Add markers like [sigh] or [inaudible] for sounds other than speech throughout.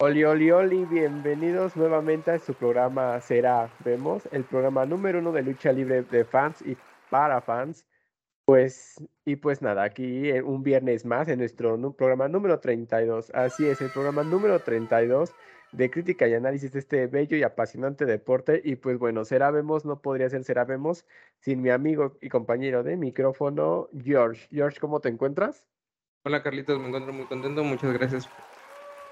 Oli, oli, oli, bienvenidos nuevamente a su programa Será Vemos, el programa número uno de lucha libre de fans y para fans. Pues, y pues nada, aquí eh, un viernes más en nuestro programa número 32. Así es, el programa número 32 de crítica y análisis de este bello y apasionante deporte. Y pues bueno, Será Vemos no podría ser Será Vemos sin mi amigo y compañero de micrófono, George. George, ¿cómo te encuentras? Hola Carlitos, me encuentro muy contento. Muchas gracias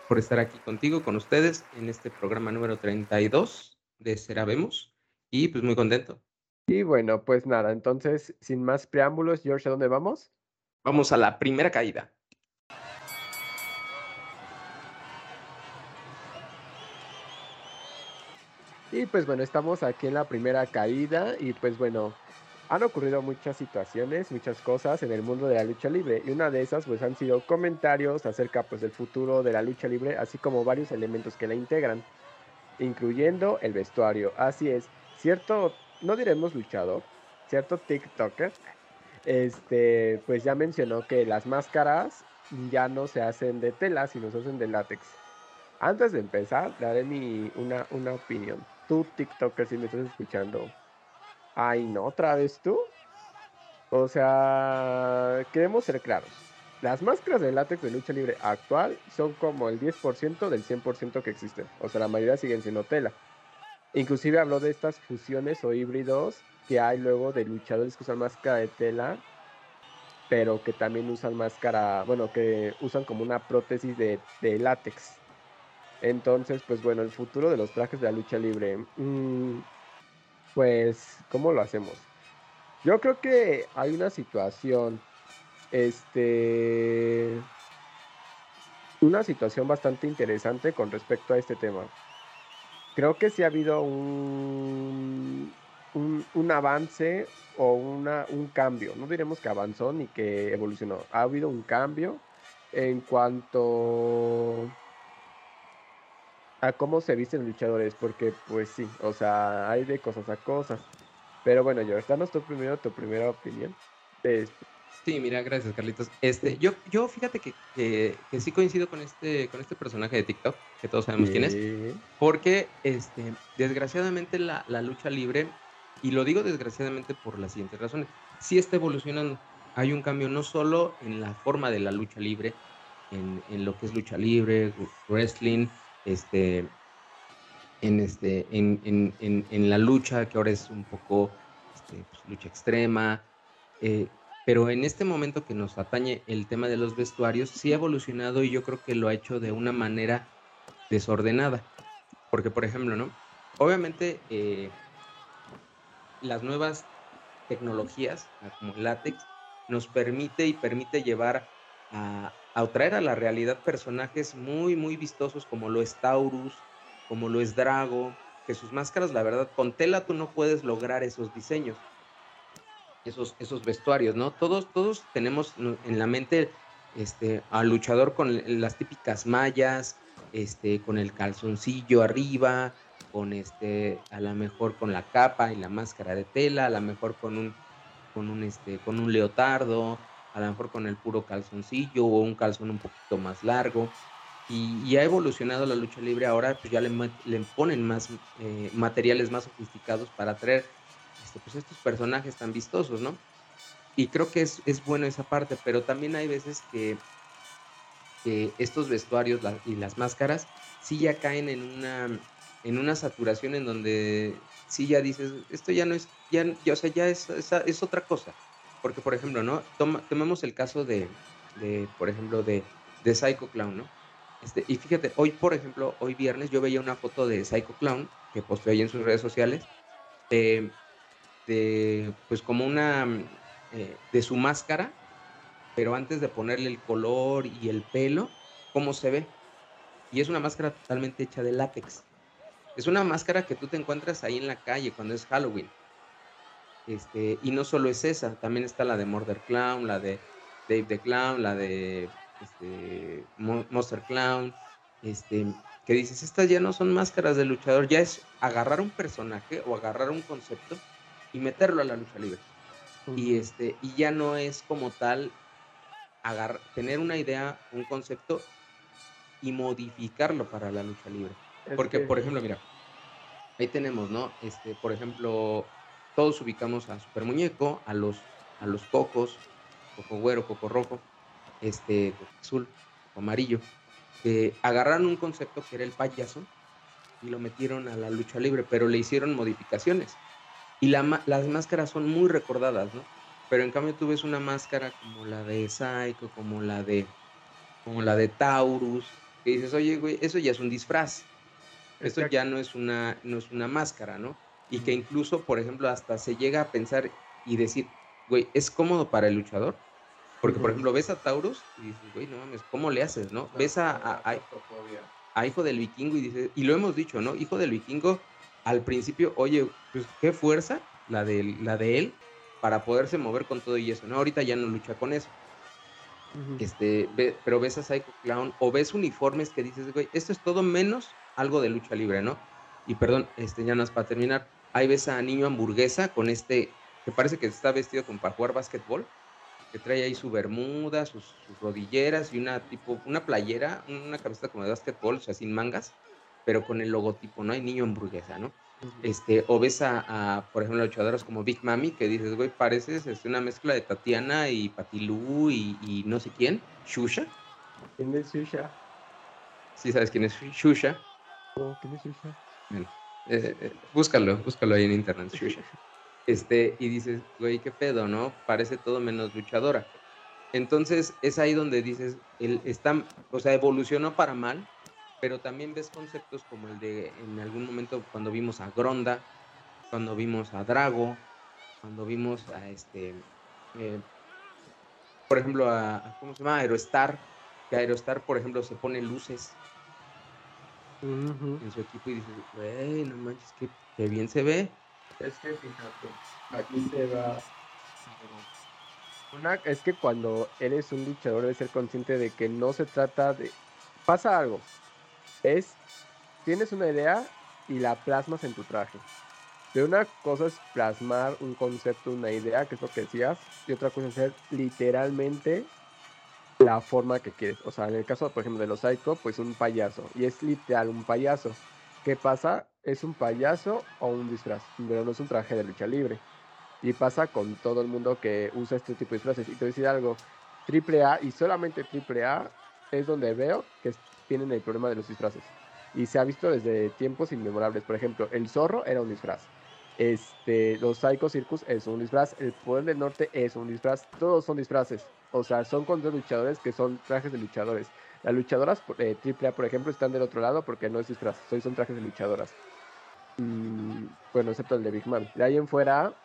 por estar aquí contigo, con ustedes, en este programa número 32 de Será Vemos. Y pues muy contento. Y bueno, pues nada, entonces, sin más preámbulos, George, ¿a dónde vamos? Vamos a la primera caída. Y pues bueno, estamos aquí en la primera caída y pues bueno, han ocurrido muchas situaciones, muchas cosas en el mundo de la lucha libre y una de esas pues han sido comentarios acerca pues del futuro de la lucha libre, así como varios elementos que la integran, incluyendo el vestuario. Así es, cierto no diremos luchador, cierto TikToker, este, pues ya mencionó que las máscaras ya no se hacen de tela, sino se hacen de látex. Antes de empezar, daré mi, una, una opinión. Tú, TikToker, si me estás escuchando, ay, no, otra vez tú. O sea, queremos ser claros. Las máscaras de látex de lucha libre actual son como el 10% del 100% que existen. O sea, la mayoría siguen siendo tela. Inclusive habló de estas fusiones o híbridos que hay luego de luchadores que usan máscara de tela, pero que también usan máscara, bueno, que usan como una prótesis de, látex. Entonces, pues bueno, el futuro de los trajes de la lucha libre. Mm, pues, ¿cómo lo hacemos? Yo creo que hay una situación, este, una situación bastante interesante con respecto a este tema creo que sí ha habido un, un, avance o una, un cambio. No diremos que avanzó ni que evolucionó. Ha habido un cambio en cuanto a cómo se visten luchadores, porque pues sí, o sea, hay de cosas a cosas. Pero bueno, George, danos tu primero tu primera opinión de Sí, mira, gracias, Carlitos. Este, yo, yo fíjate que, que, sí coincido con este, con este personaje de TikTok, que todos sabemos quién es, porque este, desgraciadamente la, la, lucha libre, y lo digo desgraciadamente por las siguientes razones, sí está evolucionando. Hay un cambio no solo en la forma de la lucha libre, en, en lo que es lucha libre, wrestling, este, en, este, en, en, en la lucha, que ahora es un poco este, pues, lucha extrema. Eh, pero en este momento que nos atañe el tema de los vestuarios, sí ha evolucionado y yo creo que lo ha hecho de una manera desordenada. Porque, por ejemplo, ¿no? Obviamente, eh, las nuevas tecnologías, como el látex, nos permite y permite llevar a, a traer a la realidad personajes muy, muy vistosos como lo es Taurus, como lo es Drago, que sus máscaras, la verdad, con tela tú no puedes lograr esos diseños esos, esos vestuarios, ¿no? Todos, todos tenemos en la mente este, al luchador con las típicas mallas, este, con el calzoncillo arriba, con este, a lo mejor con la capa y la máscara de tela, a lo mejor con un, con un, este, con un leotardo, a lo mejor con el puro calzoncillo o un calzón un poquito más largo. Y, ha evolucionado la lucha libre ahora, pues ya le, le ponen más eh, materiales más sofisticados para traer pues estos personajes tan vistosos, ¿no? Y creo que es, bueno esa parte, pero también hay veces que, estos vestuarios y las máscaras sí ya caen en una, en una saturación en donde sí ya dices, esto ya no es, ya, ya o sea, ya es, es, otra cosa. Porque, por ejemplo, ¿no? tomemos el caso de, por ejemplo, de, Psycho Clown, ¿no? Este, y fíjate, hoy, por ejemplo, hoy viernes yo veía una foto de Psycho Clown que posteó ahí en sus redes sociales. Eh, de, pues como una, eh, de su máscara, pero antes de ponerle el color y el pelo, cómo se ve. Y es una máscara totalmente hecha de látex. Es una máscara que tú te encuentras ahí en la calle cuando es Halloween. Este, y no solo es esa, también está la de Murder Clown, la de Dave the Clown, la de este, Monster Clown, este, que dices, estas ya no son máscaras de luchador, ya es agarrar un personaje o agarrar un concepto y meterlo a la lucha libre. Y, este, y ya no es como tal agarrar, tener una idea, un concepto y modificarlo para la lucha libre. Porque, por ejemplo, mira, ahí tenemos, ¿no? Este, por ejemplo, todos ubicamos a Super Muñeco, a los, a los cocos, coco güero, coco rojo, este, coco azul, coco amarillo, que agarraron un concepto que era el payaso y lo metieron a la lucha libre, pero le hicieron modificaciones. Y las máscaras son muy recordadas, ¿no? Pero en cambio tú ves una máscara como la de Psycho, como la de, como la de Taurus, que dices, oye, güey, eso ya es un disfraz. Eso ya no es una, no es una máscara, ¿no? Y que incluso, por ejemplo, hasta se llega a pensar y decir, güey, ¿es cómodo para el luchador? Porque, por ejemplo, ves a Taurus y dices, güey, no mames, ¿cómo le haces, no? ves a, a, Hijo del Vikingo y dices, y lo hemos dicho, ¿no? Hijo del Vikingo, al principio, oye, pues qué fuerza la de, la de él para poderse mover con todo y eso, ¿no? Ahorita ya no lucha con eso. Este, pero ves a Psycho Clown o ves uniformes que dices, güey, esto es todo menos algo de lucha libre, ¿no? Y perdón, este, ya no es para terminar. Ahí ves a Niño Hamburguesa con este, que parece que está vestido como para jugar básquetbol, que trae ahí su bermuda, sus, rodilleras y una tipo, una playera, una camiseta como de básquetbol, o sea, sin mangas, pero con el logotipo, ¿no? Hay Niño Hamburguesa, ¿no? Este, o ves a, por ejemplo, luchadoras como Big Mami, que dices, güey, pareces este, una mezcla de Tatiana y Patilú y, y no sé quién, Shusha. ¿Quién es Shusha? Sí, sabes quién es Shusha. Bueno, eh, eh, búscalo, búscalo ahí en internet, [laughs] Este, y dices, güey, qué pedo, ¿no? Parece todo menos luchadora. Entonces es ahí donde dices, él está, o sea, evolucionó para mal, pero también ves conceptos como el de en algún momento cuando vimos a Gronda, cuando vimos a Drago, cuando vimos a este, eh, por ejemplo, a, ¿cómo se llama? Aerostar, que Aerostar, por ejemplo, se pone luces en su equipo y dices, güey, no manches, que, bien se ve. Es que fíjate, aquí se va. Una, es que cuando eres un luchador debes ser consciente de que no se trata de. Pasa algo. Es. Tienes una idea y la plasmas en tu traje. De una cosa es plasmar un concepto, una idea, que es lo que decías, y otra cosa es ser literalmente la forma que quieres. O sea, en el caso, por ejemplo, de los Psycho, pues un payaso. Y es literal un payaso. ¿Qué pasa? ¿Es un payaso o un disfraz? Pero no es un traje de lucha libre. Y pasa con todo el mundo que usa este tipo de disfraces. Y te voy a decir algo, AAA y solamente AAA es donde veo que tienen el problema de los disfraces. Y se ha visto desde tiempos inmemorables. Por ejemplo, el zorro era un disfraz. Este, los Psycho Circus es un disfraz. El Poder del Norte es un disfraz. Todos son disfraces. O sea, son contra luchadores que son trajes de luchadores. Las luchadoras eh, AAA, por ejemplo, están del otro lado porque no es disfraz, son trajes de luchadoras. Mm, bueno, excepto el de Big Man. De ahí en fuera,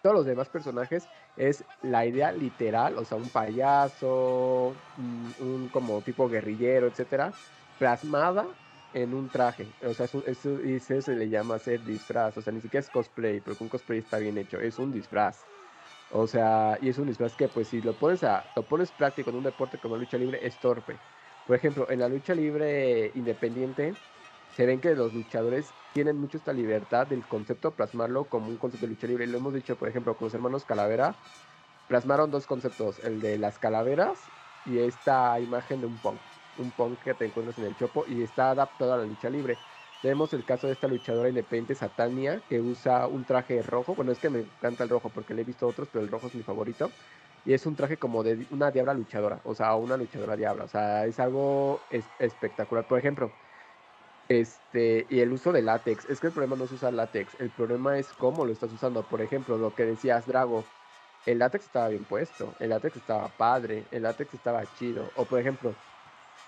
todos los demás personajes es la idea literal, o sea, un payaso, un, mm, un como tipo guerrillero, etcétera, plasmada en un traje. O sea, eso, eso, se le llama hacer disfraz. O sea, ni siquiera es cosplay, porque un cosplay está bien hecho. Es un disfraz. O sea, y es un disfraz que pues si lo pones a, lo pones práctico en un deporte como la lucha libre es torpe. Por ejemplo, en la lucha libre independiente se ven que los luchadores tienen mucho esta libertad del concepto plasmarlo como un concepto de lucha libre. Lo hemos dicho, por ejemplo, con los hermanos Calavera, plasmaron dos conceptos, el de las calaveras y esta imagen de un punk, un punk que te encuentras en el chopo y está adaptado a la lucha libre. Tenemos el caso de esta luchadora independiente, Satania, que usa un traje rojo. Bueno, es que me encanta el rojo porque le he visto otros, pero el rojo es mi favorito. Y es un traje como de una diabla luchadora, o sea, una luchadora diabla. O sea, es algo espectacular. Por ejemplo, este, y el uso de látex. Es que el problema no es usar látex, el problema es cómo lo estás usando. Por ejemplo, lo que decías, Drago, el látex estaba bien puesto, el látex estaba padre, el látex estaba chido. O por ejemplo,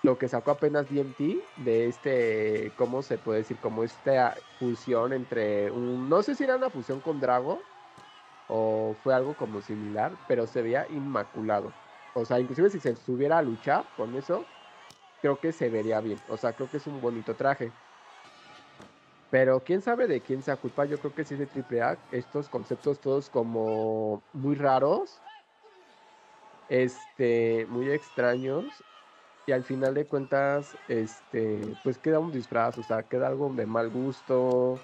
lo que sacó apenas DMT de este, ¿cómo se puede decir? Como esta fusión entre un, no sé si era una fusión con Drago o fue algo como similar, pero se veía inmaculado. O sea, inclusive si se subiera a luchar con eso, creo que se vería bien. O sea, creo que es un bonito traje. Pero quién sabe de quién sea culpa, yo creo que sí es de AAA, estos conceptos todos como muy raros, este, muy extraños, y al final de cuentas, este, pues queda un disfraz, o sea, queda algo de mal gusto,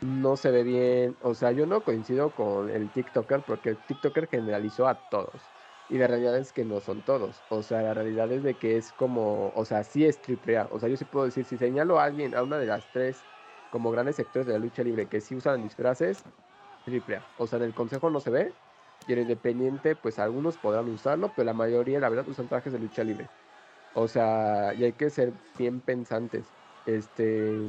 no se ve bien, o sea, yo no coincido con el TikToker porque el TikToker generalizó a todos. Y la realidad es que no son todos. O sea, la realidad es de que es como, o sea, sí es triple. O sea, yo sí puedo decir, si señalo a alguien, a una de las tres como grandes sectores de la lucha libre que sí usan disfraces, triple. O sea, en el consejo no se ve. Y en Independiente, pues algunos podrán usarlo, pero la mayoría, la verdad, usan trajes de lucha libre. O sea, y hay que ser bien pensantes. Este,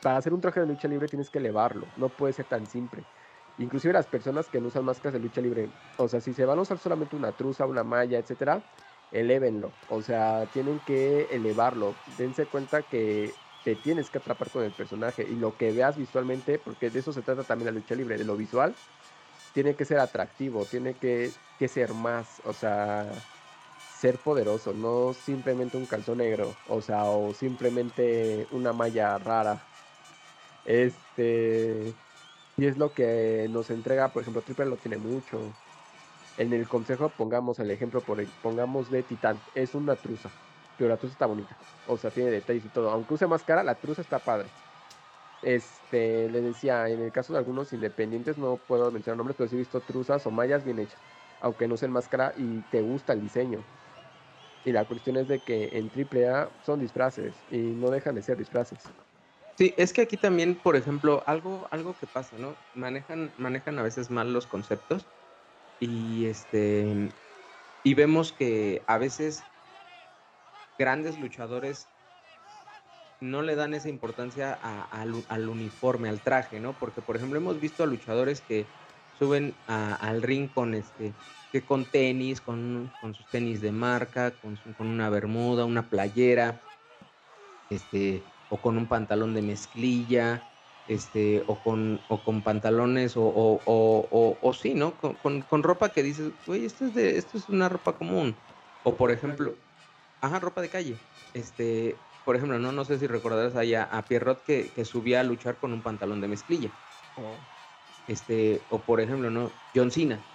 para hacer un traje de lucha libre tienes que elevarlo, no puede ser tan simple. Inclusive las personas que no usan máscaras de lucha libre, o sea, si se van a usar solamente una truza, una malla, etcétera, elévenlo. O sea, tienen que elevarlo. Dense cuenta que te tienes que atrapar con el personaje y lo que veas visualmente, porque de eso se trata también la lucha libre, de lo visual, tiene que ser atractivo, tiene que, que ser más, o sea, ser poderoso, no simplemente un calzón negro, o sea, o simplemente una malla rara. Este, y es lo que nos entrega, por ejemplo, Triple lo tiene mucho. En el consejo pongamos el ejemplo, por, pongamos de Titán. Es una truza, pero la truza está bonita. O sea, tiene detalles y todo. Aunque use máscara, la truza está padre. Este, les decía, en el caso de algunos independientes, no puedo mencionar nombres, pero sí he visto truzas o mallas bien hechas. Aunque no usen máscara y te gusta el diseño. Y la cuestión es de que en AAA son disfraces y no dejan de ser disfraces. Sí, es que aquí también, por ejemplo, algo, algo que pasa, ¿no? Manejan, manejan a veces mal los conceptos y este y vemos que a veces grandes luchadores no le dan esa importancia al, uniforme, al traje, ¿no? Porque, por ejemplo, hemos visto a luchadores que suben al ring con este, que con tenis, con, con sus tenis de marca, con, con una bermuda, una playera, este, o con un pantalón de mezclilla, este, o con, o con pantalones, o, o, o, sí, ¿no? Con, con, ropa que dices, güey, esto es de, esto es una ropa común. O por ejemplo, ajá, ropa de calle. Este, por ejemplo, no, no sé si recordarás ahí a, Pierrot que, que, subía a luchar con un pantalón de mezclilla. Oh. Este, o por ejemplo, ¿no? John Cena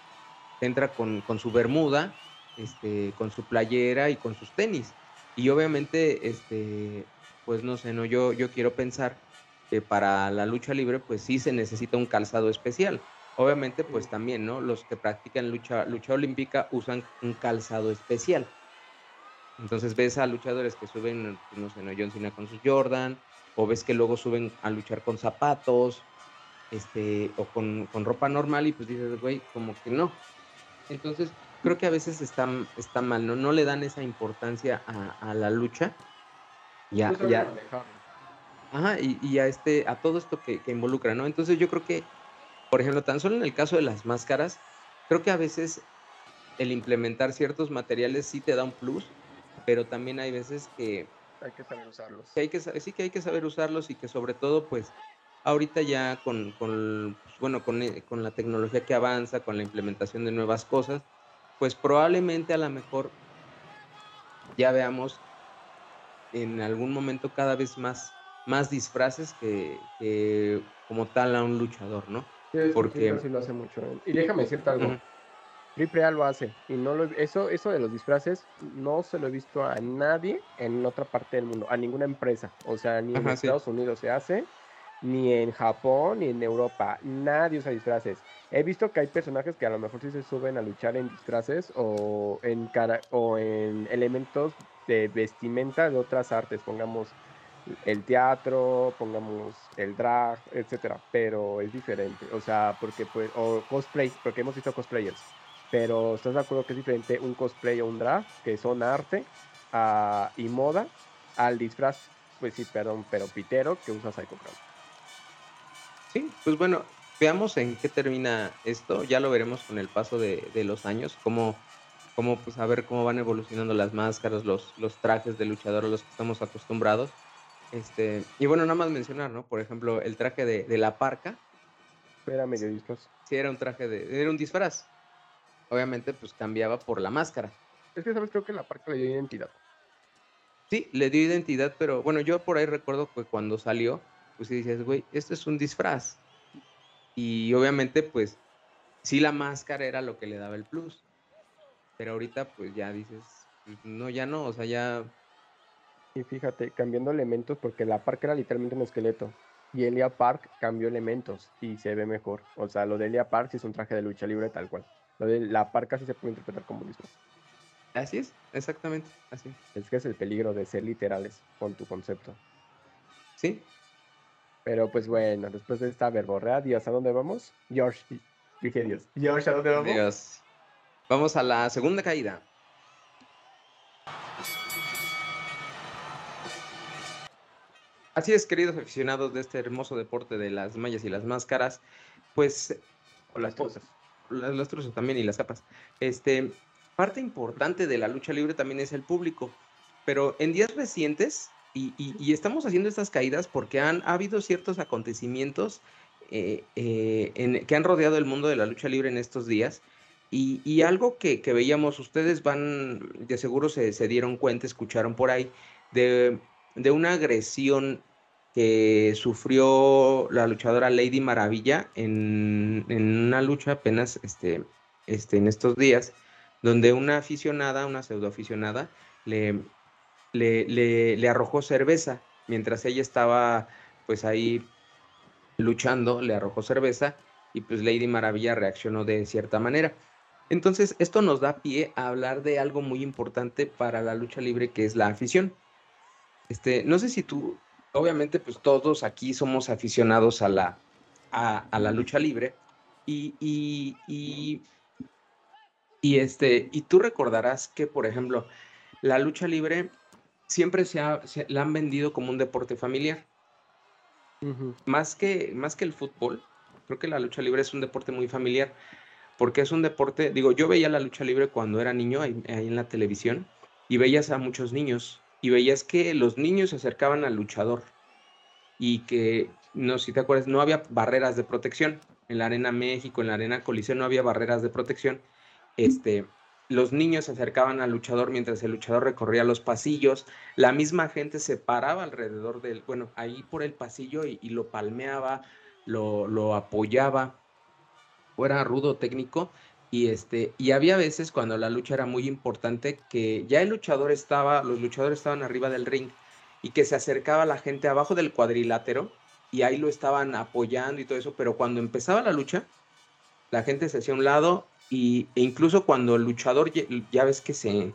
entra con, con su bermuda, este, con su playera y con sus tenis. Y obviamente, este, pues no sé, no, yo, yo quiero pensar que para la lucha libre, pues sí se necesita un calzado especial. Obviamente, pues también, ¿no? Los que practican lucha, lucha olímpica usan un calzado especial. Entonces ves a luchadores que suben, pues, no sé, ¿no? John Cena con sus Jordan, o ves que luego suben a luchar con zapatos, este, o con, con ropa normal, y pues dices, güey, como que no. Entonces, creo que a veces está, está mal, ¿no? No le dan esa importancia a la lucha ya, ya. Ajá, y, a este, a todo esto que, involucra, ¿no? Entonces yo creo que, por ejemplo, tan solo en el caso de las máscaras, creo que a veces el implementar ciertos materiales sí te da un plus, pero también hay veces que hay que saber usarlos. hay que, sí que hay que saber usarlos y que sobre todo, pues, ahorita ya con, con pues, bueno, con, eh, con la tecnología que avanza, con la implementación de nuevas cosas, pues probablemente a lo mejor ya veamos en algún momento cada vez más, más disfraces que, como tal a un luchador, ¿no? Porque sí lo hace mucho. ¿eh? Y déjame decirte algo. Triple A lo hace y no lo, eso eso de los disfraces no se lo he visto a nadie en otra parte del mundo, a ninguna empresa, o sea, ni en Estados Unidos se hace, ni en Japón, ni en Europa, nadie usa disfraces. He visto que hay personajes que a lo mejor sí se suben a luchar en disfraces o en cara o en elementos de vestimenta de otras artes, pongamos el teatro, pongamos el drag, etcétera, pero es diferente, o sea, porque pues, o cosplay, porque hemos visto cosplayers, pero ¿estás de acuerdo que es diferente un cosplay o un drag, que son arte y moda, al disfraz, pues sí, perdón, pero pitero que usa Psycho Crown? Sí, pues bueno, veamos en qué termina esto, ya lo veremos con el paso de, de los años, cómo como pues a ver cómo van evolucionando las máscaras, los, los trajes de luchador a los que estamos acostumbrados. Este, y bueno, nada más mencionar, ¿no? Por ejemplo, el traje de, de la parca. Era medio disfraz. Sí, era un traje de. Era un disfraz. Obviamente, pues cambiaba por la máscara. Es que, ¿sabes? Creo que la parca le dio identidad. Sí, le dio identidad, pero bueno, yo por ahí recuerdo que cuando salió, pues sí decías, güey, esto es un disfraz. Y obviamente, pues, sí la máscara era lo que le daba el plus. Pero ahorita pues ya dices, no, ya no, o sea, ya... Y fíjate, cambiando elementos, porque la Park era literalmente un esqueleto. Y Elia Park cambió elementos y se ve mejor. O sea, lo de Elia Park sí es un traje de lucha libre tal cual. Lo de la parca sí se puede interpretar como comunismo. Así es, exactamente, así. Es que es el peligro de ser literales con tu concepto. Sí. Pero pues bueno, después de esta verborrea, Dios, ¿a dónde vamos? George, dije Dios. George, ¿a dónde vamos? Dios. Vamos a la segunda caída. Así es, queridos aficionados de este hermoso deporte de las mallas y las máscaras, pues... O las truzas. Las, las truzas también y las capas. Este, parte importante de la lucha libre también es el público, pero en días recientes, y, estamos haciendo estas caídas porque han ha habido ciertos acontecimientos eh, eh, que han rodeado el mundo de la lucha libre en estos días, y, algo que, veíamos, ustedes van, de seguro se, se dieron cuenta, escucharon por ahí, de de una agresión que sufrió la luchadora Lady Maravilla en, una lucha apenas este, este, en estos días, donde una aficionada, una pseudoaficionada, le, le, le, arrojó cerveza mientras ella estaba pues ahí luchando, le arrojó cerveza y pues Lady Maravilla reaccionó de cierta manera. Entonces, esto nos da pie a hablar de algo muy importante para la lucha libre que es la afición. Este, no sé si tú, obviamente, pues todos aquí somos aficionados a la, a, la lucha libre y, y, y, este, y tú recordarás que, por ejemplo, la lucha libre siempre se, ha, la han vendido como un deporte familiar. más, que, más que el fútbol, creo que la lucha libre es un deporte muy familiar, porque es un deporte, digo, yo veía la lucha libre cuando era niño ahí en la televisión y veías a muchos niños y veías que los niños se acercaban al luchador y que, no si te acuerdas, no había barreras de protección. En la Arena México, en la Arena Coliseo no había barreras de protección. Este, los niños se acercaban al luchador mientras el luchador recorría los pasillos. La misma gente se paraba alrededor del, bueno, ahí por el pasillo y, lo palmeaba, lo, lo apoyaba. Fuera rudo técnico, y, este, y había veces cuando la lucha era muy importante que ya el luchador estaba, los luchadores estaban arriba del ring y que se acercaba la gente abajo del cuadrilátero y ahí lo estaban apoyando y todo eso, pero cuando empezaba la lucha, la gente se hacía a un lado y, e incluso cuando el luchador, ya ves que se,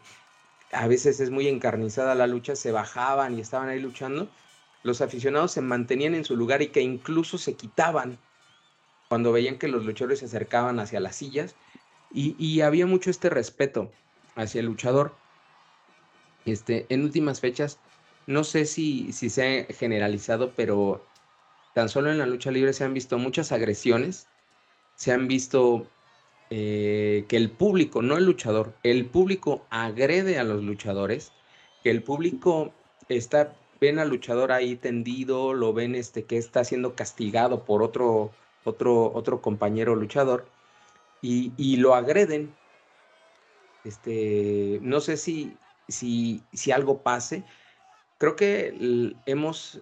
a veces es muy encarnizada la lucha, se bajaban y estaban ahí luchando, los aficionados se mantenían en su lugar y que incluso se quitaban cuando veían que los luchadores se acercaban hacia las sillas y, había mucho este respeto hacia el luchador. Este, en últimas fechas, no sé si, si se ha generalizado, pero tan solo en la lucha libre se han visto muchas agresiones, se han visto eh, que el público, no el luchador, el público agrede a los luchadores, que el público está, ven al luchador ahí tendido, lo ven este, que está siendo castigado por otro, otro, otro compañero luchador y, lo agreden. Este, no sé si, si, si algo pase. Creo que hemos,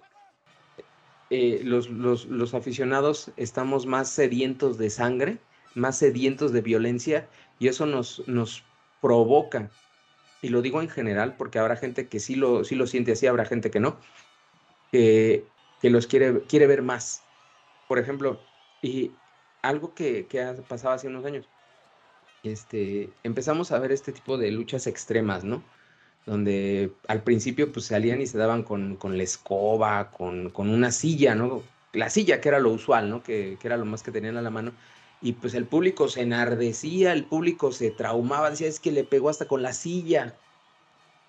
eh, los, los, los, aficionados estamos más sedientos de sangre, más sedientos de violencia y eso nos, nos provoca, y lo digo en general porque habrá gente que sí lo, sí lo siente así, habrá gente que no, que, que los quiere, quiere ver más. Por ejemplo, y algo que, que ha pasado hace unos años. Este, empezamos a ver este tipo de luchas extremas, ¿no? Donde al principio pues salían y se daban con, con la escoba, con, con, una silla, ¿no? La silla que era lo usual, ¿no? Que, que, era lo más que tenían a la mano. Y pues el público se enardecía, el público se traumaba, decía, es que le pegó hasta con la silla.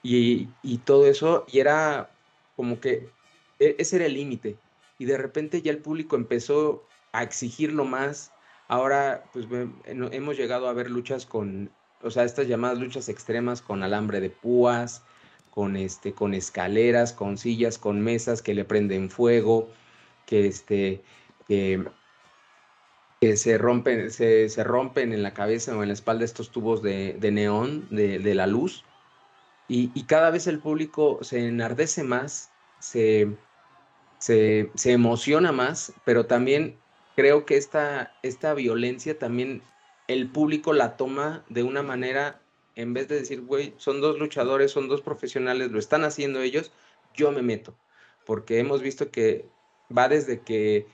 Y, y todo eso, y era como que e, ese era el límite. Y de repente ya el público empezó a exigirlo más. Ahora, pues hemos llegado a ver luchas con, o sea, estas llamadas luchas extremas con alambre de púas, con, este, con escaleras, con sillas, con mesas que le prenden fuego, que, este, se, rompen, se, rompen en la cabeza o en la espalda estos tubos de, neón, de, la luz. Y, y, cada vez el público se enardece más, se, se, se emociona más, pero también creo que esta, esta violencia también el público la toma de una manera, en vez de decir, güey, son dos luchadores, son dos profesionales, lo están haciendo ellos, yo me meto. Porque hemos visto que va desde que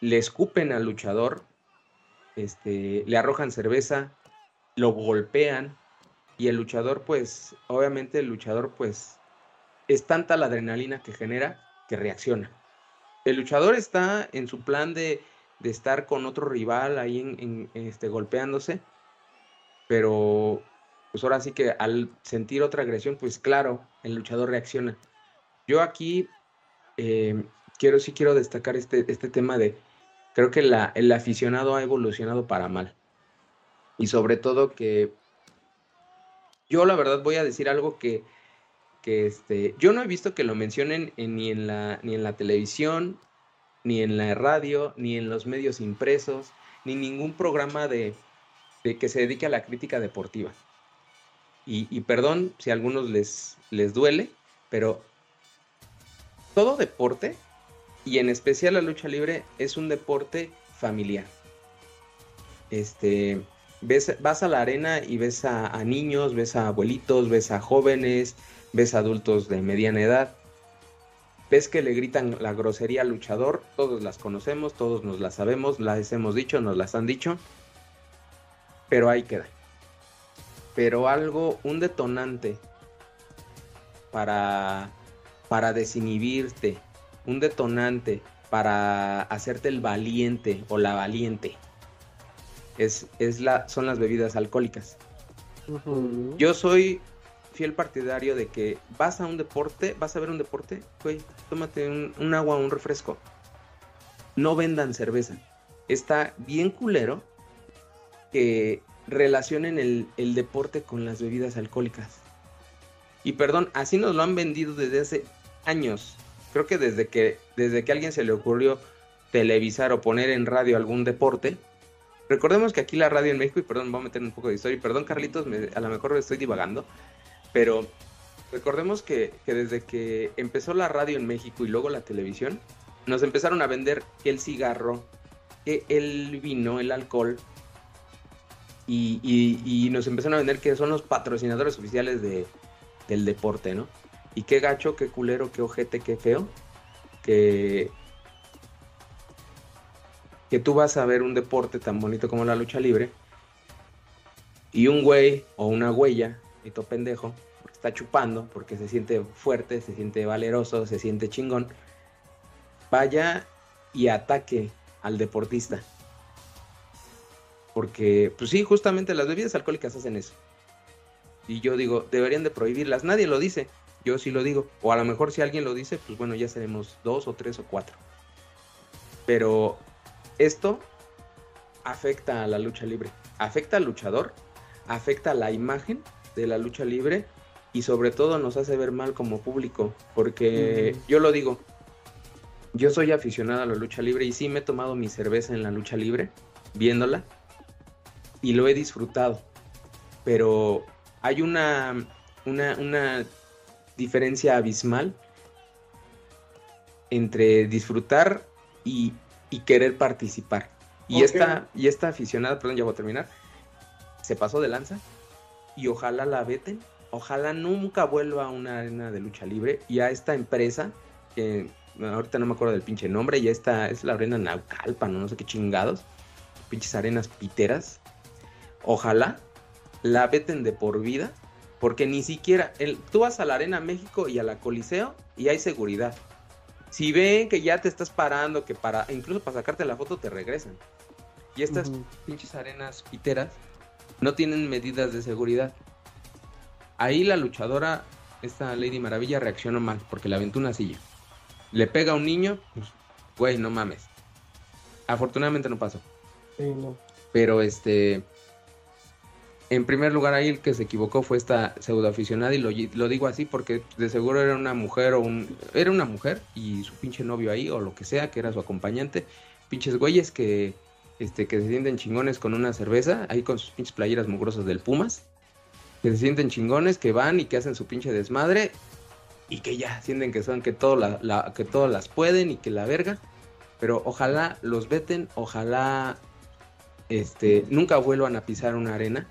le escupen al luchador, este, le arrojan cerveza, lo golpean y el luchador pues, obviamente el luchador pues es tanta la adrenalina que genera que reacciona. El luchador está en su plan de, estar con otro rival ahí en, este, golpeándose, pero pues ahora sí que al sentir otra agresión, pues claro, el luchador reacciona. Yo aquí eh, quiero, sí quiero destacar este, este tema de, creo que el aficionado ha evolucionado para mal. Y sobre todo que yo la verdad voy a decir algo que, que este, yo no he visto que lo mencionen ni, en la, ni en la televisión, ni en la radio, ni en los medios impresos, ni ningún programa de, que se dedique a la crítica deportiva. Y, perdón si a algunos les, les duele, pero todo deporte, y en especial la lucha libre, es un deporte familiar. Este, ves, vas a la arena y ves a, niños, ves a abuelitos, ves a jóvenes, ves a adultos de mediana edad. Ves que le gritan la grosería al luchador, todos las conocemos, todos nos las sabemos, las hemos dicho, nos las han dicho, pero ahí queda. Pero algo, un detonante para, para desinhibirte, un detonante para hacerte el valiente o la valiente es, la, son las bebidas alcohólicas. Yo soy fiel partidario de que vas a un deporte, vas a ver un deporte, güey, tómate un, agua, un refresco. No vendan cerveza. Está bien culero que relacionen el, el, deporte con las bebidas alcohólicas. Y perdón, así nos lo han vendido desde hace años. Creo que desde que, desde que a alguien se le ocurrió televisar o poner en radio algún deporte, Recordemos que aquí la radio en México, y perdón, voy a meter un poco de historia, y perdón Carlitos, a lo mejor estoy divagando, pero recordemos que, desde que empezó la radio en México y luego la televisión, nos empezaron a vender el cigarro, el vino, el alcohol, y, nos empezaron a vender que son los patrocinadores oficiales de, del deporte, ¿no? Y qué gacho, qué culero, qué ojete, qué feo, que que tú vas a ver un deporte tan bonito como la lucha libre y un güey o una huella, todo pendejo, está chupando porque se siente fuerte, se siente valeroso, se siente chingón, vaya y ataque al deportista. Porque, pues sí, justamente las bebidas alcohólicas hacen eso. Y yo digo, deberían de prohibirlas. Nadie lo dice, yo sí lo digo. O a lo mejor si alguien lo dice, pues bueno, ya seremos dos o tres o cuatro. Pero esto afecta a la lucha libre, afecta al luchador, afecta a la imagen de la lucha libre y sobre todo nos hace ver mal como público, porque yo lo digo, yo soy aficionado a la lucha libre y sí me he tomado mi cerveza en la lucha libre, viéndola, y lo he disfrutado, pero hay una, una, diferencia abismal entre disfrutar y y querer participar. Y, esta, y esta aficionada, perdón, ya voy a terminar, se pasó de lanza y ojalá la veten, ojalá nunca vuelva a una arena de lucha libre y a esta empresa, que ahorita no me acuerdo del pinche nombre, ya esta es la arena Naucalpan, no, no sé qué chingados, pinches arenas piteras, ojalá la veten de por vida, porque ni siquiera, el, tú vas a la Arena México y a la Coliseo y hay seguridad. Si ven que ya te estás parando, que para, incluso para sacarte la foto te regresan. Y estas pinches arenas piteras no tienen medidas de seguridad. Ahí la luchadora, esta Lady Maravilla, reaccionó mal porque le aventó una silla. Le pega a un niño, pues, güey, no mames. Afortunadamente no pasó. Sí, no. Pero este, en primer lugar ahí el que se equivocó fue esta pseudoaficionada y lo, digo así porque de seguro era una mujer o un... Era una mujer y su pinche novio ahí o lo que sea, que era su acompañante. Pinches güeyes que, este, que se sienten chingones con una cerveza, ahí con sus pinches playeras mugrosas del Pumas. Que se sienten chingones, que van y que hacen su pinche desmadre y que ya sienten que son, que, todo la, que todas las pueden y que la verga. Pero ojalá los veten, ojalá este, nunca vuelvan a pisar una arena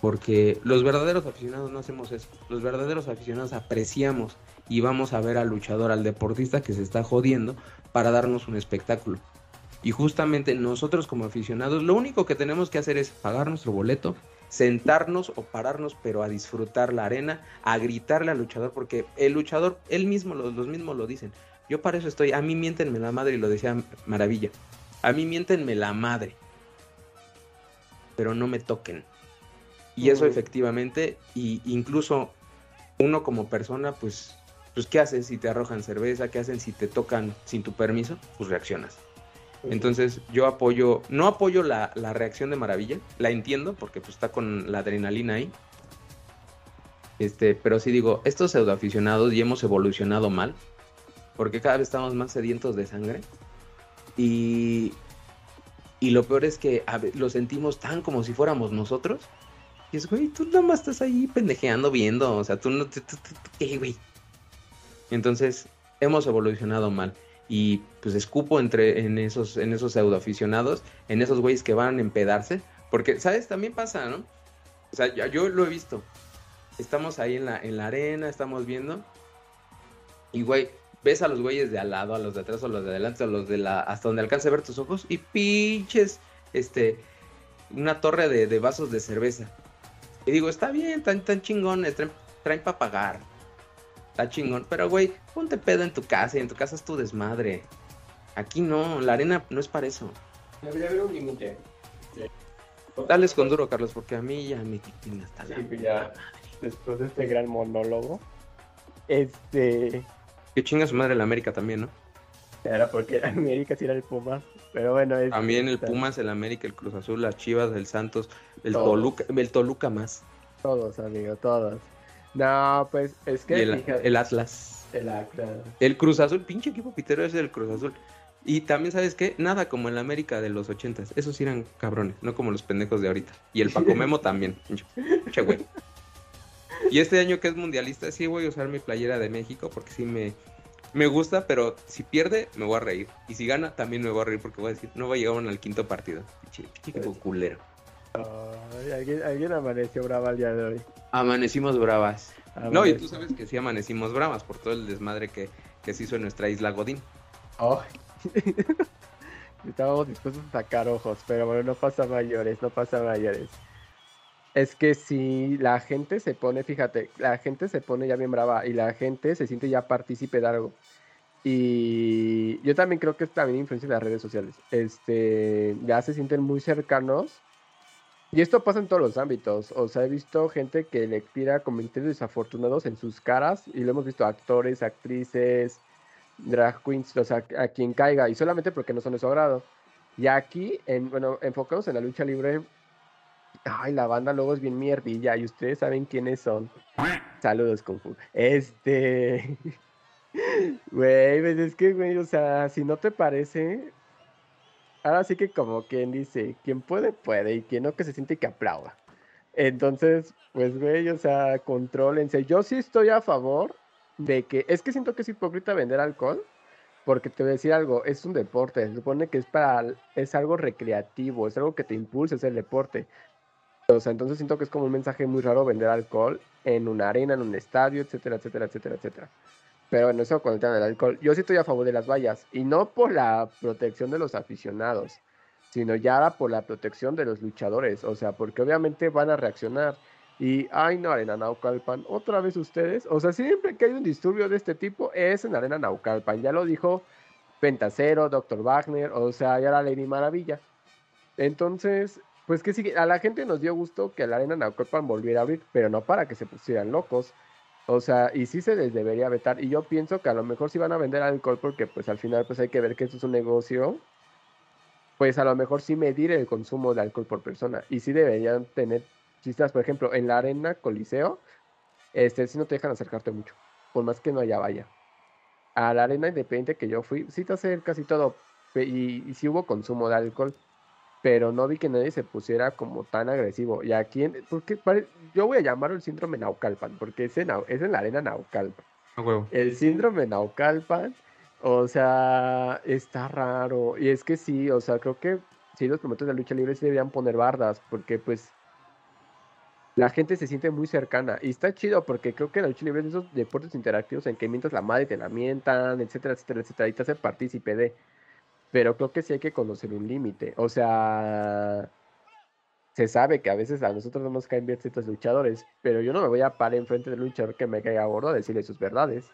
porque los verdaderos aficionados no hacemos eso. Los verdaderos aficionados apreciamos y vamos a ver al luchador, al deportista que se está jodiendo para darnos un espectáculo. Y justamente nosotros como aficionados, lo único que tenemos que hacer es pagar nuestro boleto, sentarnos o pararnos, pero a disfrutar la arena, a gritarle al luchador, porque el luchador, él mismo, los, mismos lo dicen. Yo para eso estoy, a mí miéntenme la madre, y lo decía Maravilla, a mí miéntenme la madre, pero no me toquen. Y eso efectivamente, y incluso uno como persona, pues, pues, ¿qué hacen si te arrojan cerveza? ¿Qué hacen si te tocan sin tu permiso? Pues reaccionas. Entonces yo apoyo, no apoyo la, la, reacción de Maravilla, la entiendo porque pues está con la adrenalina ahí. Este, pero sí digo, estos pseudoaficionados ya hemos evolucionado mal, porque cada vez estamos más sedientos de sangre. Y, y lo peor es que lo sentimos tan como si fuéramos nosotros. Y es, güey, tú nada más estás ahí pendejeando, viendo. O sea, tú no. ¿Qué, güey? Entonces, hemos evolucionado mal. Y pues escupo entre, en esos, en esos pseudoaficionados, en esos güeyes que van a empedarse. Porque, ¿sabes? También pasa, ¿no? O sea, yo, lo he visto. Estamos ahí en la, en la arena, estamos viendo. Y, güey, ves a los güeyes de al lado, a los de atrás, a los de adelante, a los de la. hasta donde alcance a ver tus ojos. Y pinches. Este. Una torre de, vasos de cerveza. Y digo, está bien, tan, tan chingones, traen, traen para pagar está chingón. Pero, güey, ponte pedo en tu casa y en tu casa es tu desmadre. Aquí no, la arena no es para eso. Debería haber un límite. Dales con duro, Carlos, porque a mí ya me tiene hasta la. Sí, ya, después de este gran monólogo, este. Que chinga su madre la América también, ¿no? Era porque América sí era el Pumas. Pero bueno, es, También el Pumas, el América, el Cruz Azul, las Chivas, el Santos, el Toluca, el Toluca más. Todos, amigo, todos. No, pues es que. El, Atlas. El Atlas. El Cruz Azul, pinche equipo pitero es el Cruz Azul. Y también, ¿sabes qué? Nada como el América de los ochentas. Esos eran cabrones, no como los pendejos de ahorita. Y el Paco Memo también. Pinche güey. Y este año que es mundialista, sí voy a usar mi playera de México porque sí me, me gusta, pero si pierde, me voy a reír. Y si gana, también me voy a reír porque voy a decir, no va a llegar al quinto partido. Equipo culero. ¿alguien, amaneció brava el día de hoy. Amanecimos bravas. No, y tú sabes que sí amanecimos bravas por todo el desmadre que, se hizo en nuestra isla Godín. Oh. [laughs] Estábamos dispuestos a sacar ojos, pero bueno, no pasa mayores, no pasa mayores. Es que si la gente se pone, fíjate, la gente se pone ya bien brava y la gente se siente ya partícipe de algo. Y yo también creo que también influencia de las redes sociales. Este, ya se sienten muy cercanos y esto pasa en todos los ámbitos. O sea, he visto gente que le tira comentarios desafortunados en sus caras y lo hemos visto actores, actrices, drag queens, o sea, a quien caiga y solamente porque no son de su agrado. Y aquí, en, bueno, enfocados en la lucha libre, ay, la banda luego es bien mierdilla y ustedes saben quiénes son. Saludos, Kung Fu. Este. [laughs] Güey, pues es que, güey, o sea, si no te parece, ahora sí que como quien dice, quien puede, puede, y quien no, que se siente que aplauda. Entonces, pues, güey, o sea, contrólense. Yo sí estoy a favor de que, es que siento que es hipócrita vender alcohol, porque te voy a decir algo, es un deporte, se supone que es para, es algo recreativo, es algo que te impulsa a hacer deporte. O sea, entonces siento que es como un mensaje muy raro vender alcohol en una arena, en un estadio, etcétera, etcétera, etcétera, etcétera. Pero bueno, eso con el tema del alcohol. Yo sí estoy a favor de las vallas. Y no por la protección de los aficionados, sino ya por la protección de los luchadores. O sea, porque obviamente van a reaccionar. Y, ay, no, Arena Naucalpan, otra vez ustedes. O sea, siempre que hay un disturbio de este tipo, es en Arena Naucalpan. Ya lo dijo Pentacero, Dr. Wagner, o sea, ya la Lady Maravilla. Entonces, pues que sí, a la gente nos dio gusto que la Arena Naucalpan volviera a abrir, pero no para que se pusieran locos. O sea, y sí se les debería vetar. Y yo pienso que a lo mejor si van a vender alcohol, porque pues al final pues hay que ver que esto es un negocio, pues a lo mejor sí medir el consumo de alcohol por persona. Y sí deberían tener, estás, por ejemplo, en la arena Coliseo, este, si no te dejan acercarte mucho, por más que no haya vaya. A la arena independiente que yo fui, sí te acercas y todo, y, y sí hubo consumo de alcohol pero no vi que nadie se pusiera como tan agresivo. Y aquí, porque yo voy a llamarlo el síndrome Naucalpan, porque es en, es en la arena Naucalpan. El síndrome Naucalpan, o sea, está raro. Y es que sí, o sea, creo que sí, los promotores de lucha libre sí deberían poner bardas, porque pues la gente se siente muy cercana. Y está chido porque creo que la lucha libre es de esos deportes interactivos en que mientras la madre te la mientan, etcétera, etcétera, etcétera, y te hace partícipe de. Pero creo que sí hay que conocer un límite. O sea, se sabe que a veces a nosotros no nos caen bien ciertos luchadores, pero yo no me voy a parar enfrente del luchador que me caiga gordo a decirle sus verdades.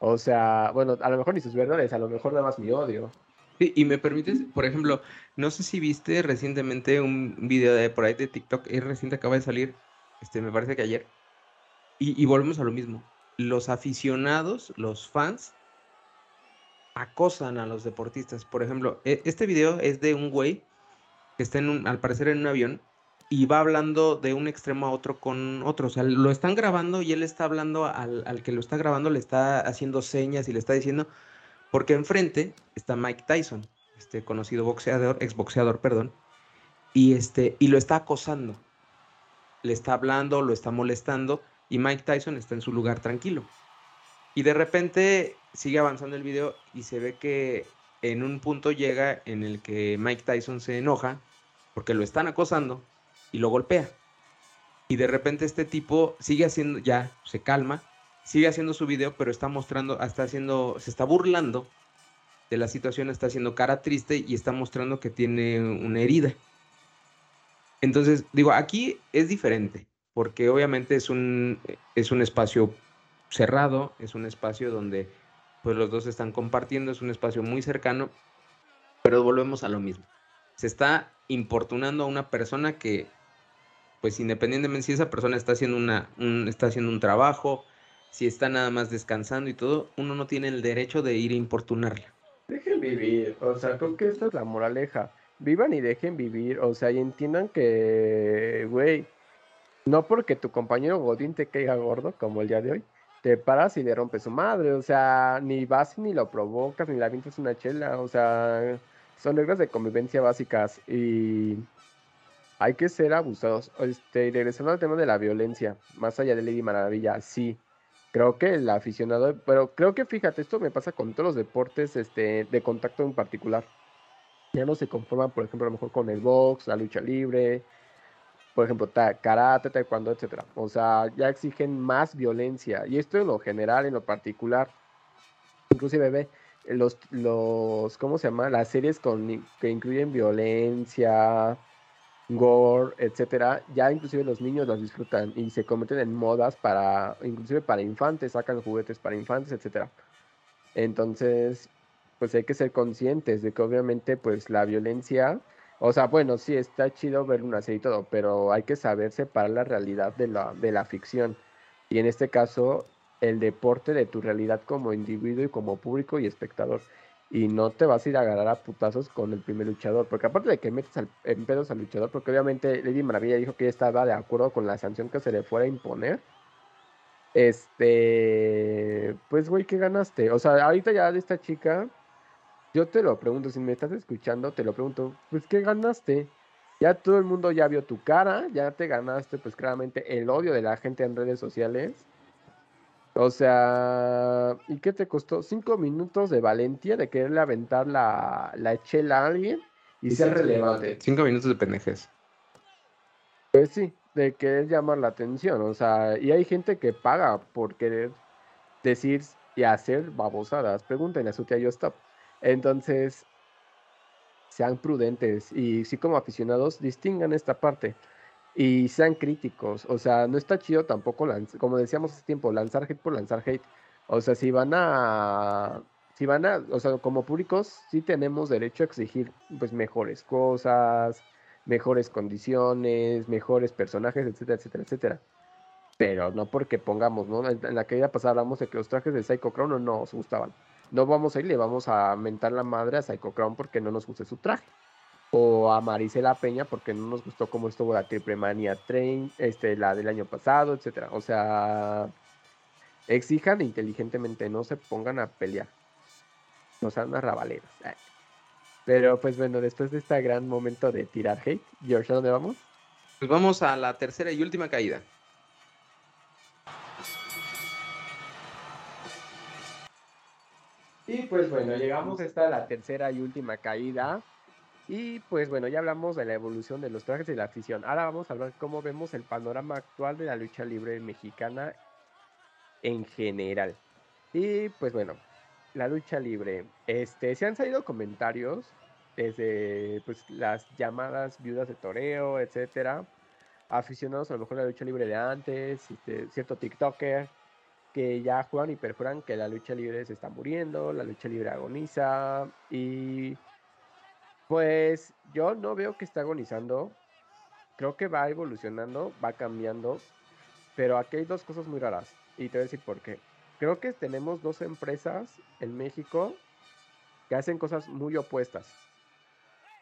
O sea, bueno, a lo mejor ni sus verdades, a lo mejor nada más mi odio. Sí, y me permites, por ejemplo, no sé si viste recientemente un video de por ahí de TikTok, es reciente, acaba de salir, este, me parece que ayer, y, y volvemos a lo mismo. Los aficionados, los fans, acosan a los deportistas. Por ejemplo, e, este video es de un güey que está en un, al parecer en un avión y va hablando de un extremo a otro con otro. O sea, lo están grabando y él está hablando al, al, que lo está grabando, le está haciendo señas y le está diciendo, porque enfrente está Mike Tyson, este conocido boxeador, exboxeador, perdón, y, este, y lo está acosando. Le está hablando, lo está molestando y Mike Tyson está en su lugar tranquilo. Y de repente sigue avanzando el video y se ve que en un punto llega en el que Mike Tyson se enoja porque lo están acosando y lo golpea. Y de repente este tipo sigue haciendo, ya se calma, sigue haciendo su video, pero está mostrando, está haciendo, se está burlando de la situación, está haciendo cara triste y está mostrando que tiene una herida. Entonces, digo, aquí es diferente, porque obviamente es un, es un espacio cerrado, es un espacio donde pues los dos están compartiendo, es un espacio muy cercano, pero volvemos a lo mismo. Se está importunando a una persona que, pues independientemente si esa persona está haciendo, una, un, está haciendo un trabajo, si está nada más descansando y todo, uno no tiene el derecho de ir a importunarla. Dejen vivir, o sea, creo que esta es la moraleja. Vivan y dejen vivir, o sea, y entiendan que, güey, no porque tu compañero Godín te caiga gordo, como el día de hoy, te paras y le rompes su madre, o sea, ni vas ni lo provocas, ni la vintas una chela, o sea, son reglas de convivencia básicas y hay que ser abusados. Este, regresando al tema de la violencia, más allá de Lady Maravilla, sí, creo que el aficionado, pero creo que fíjate, esto me pasa con todos los deportes este, de contacto en particular. Ya no se conforman, por ejemplo, a lo mejor con el box, la lucha libre, por ejemplo, karate, taekwondo, etcétera. O sea, ya exigen más violencia. Y esto en lo general, en lo particular. Inclusive ve los, los ¿cómo se llama? Las series con, que incluyen violencia, gore, etcétera. Ya inclusive los niños las disfrutan y se convierten en modas para, inclusive para infantes, sacan juguetes para infantes, etcétera. Entonces, pues hay que ser conscientes de que obviamente, pues la violencia o sea, bueno, sí, está chido ver una serie y todo, pero hay que saber separar la realidad de la, de la ficción. Y en este caso, el deporte de tu realidad como individuo y como público y espectador. Y no te vas a ir a agarrar a putazos con el primer luchador. Porque aparte de que metes en pedos al luchador, porque obviamente Lady Maravilla dijo que ella estaba de acuerdo con la sanción que se le fuera a imponer. Este, pues güey, ¿qué ganaste? O sea, ahorita ya de esta chica, yo te lo pregunto, si me estás escuchando, te lo pregunto, pues ¿qué ganaste? Ya todo el mundo ya vio tu cara, ya te ganaste pues claramente el odio de la gente en redes sociales. O sea, ¿y qué te costó? Cinco minutos de valentía de quererle aventar la, la chela a alguien y, ser relevante. Cinco minutos de pendejes. Pues sí, de querer llamar la atención. O sea, y hay gente que paga por querer decir y hacer babosadas. Pregúntenle a su tía Yo Stop. Entonces, sean prudentes y sí como aficionados distingan esta parte y sean críticos. O sea, no está chido tampoco, como decíamos hace tiempo, lanzar hate por lanzar hate. O sea, si van a, si van a, o sea, como públicos sí tenemos derecho a exigir pues mejores cosas, mejores condiciones, mejores personajes, etcétera, etcétera, etcétera. Pero no porque pongamos, ¿no? En la caída pasada hablamos de que los trajes de Psycho Crown no nos gustaban no vamos a ir, le vamos a mentar la madre a Psycho Crown porque no nos gusta su traje. O a Marisela Peña porque no nos gustó cómo estuvo la Triple Mania Train, este, la del año pasado, etcétera. O sea, exijan inteligentemente, no se pongan a pelear. No sean rabaleras. Pero pues bueno, después de este gran momento de tirar hate, George, ¿a dónde vamos? Pues vamos a la tercera y última caída. Y pues bueno, llegamos esta la tercera y última caída. Y pues bueno, ya hablamos de la evolución de los trajes y la afición. Ahora vamos a hablar cómo vemos el panorama actual de la lucha libre mexicana en general. Y pues bueno, la lucha libre. Este, se han salido comentarios desde pues, las llamadas viudas de toreo, etcétera, aficionados a lo mejor a la lucha libre de antes, este, cierto TikToker que ya juegan y perjuran que la lucha libre se está muriendo, la lucha libre agoniza y pues yo no veo que está agonizando, creo que va evolucionando, va cambiando, pero aquí hay dos cosas muy raras y te voy a decir por qué. Creo que tenemos dos empresas en México que hacen cosas muy opuestas.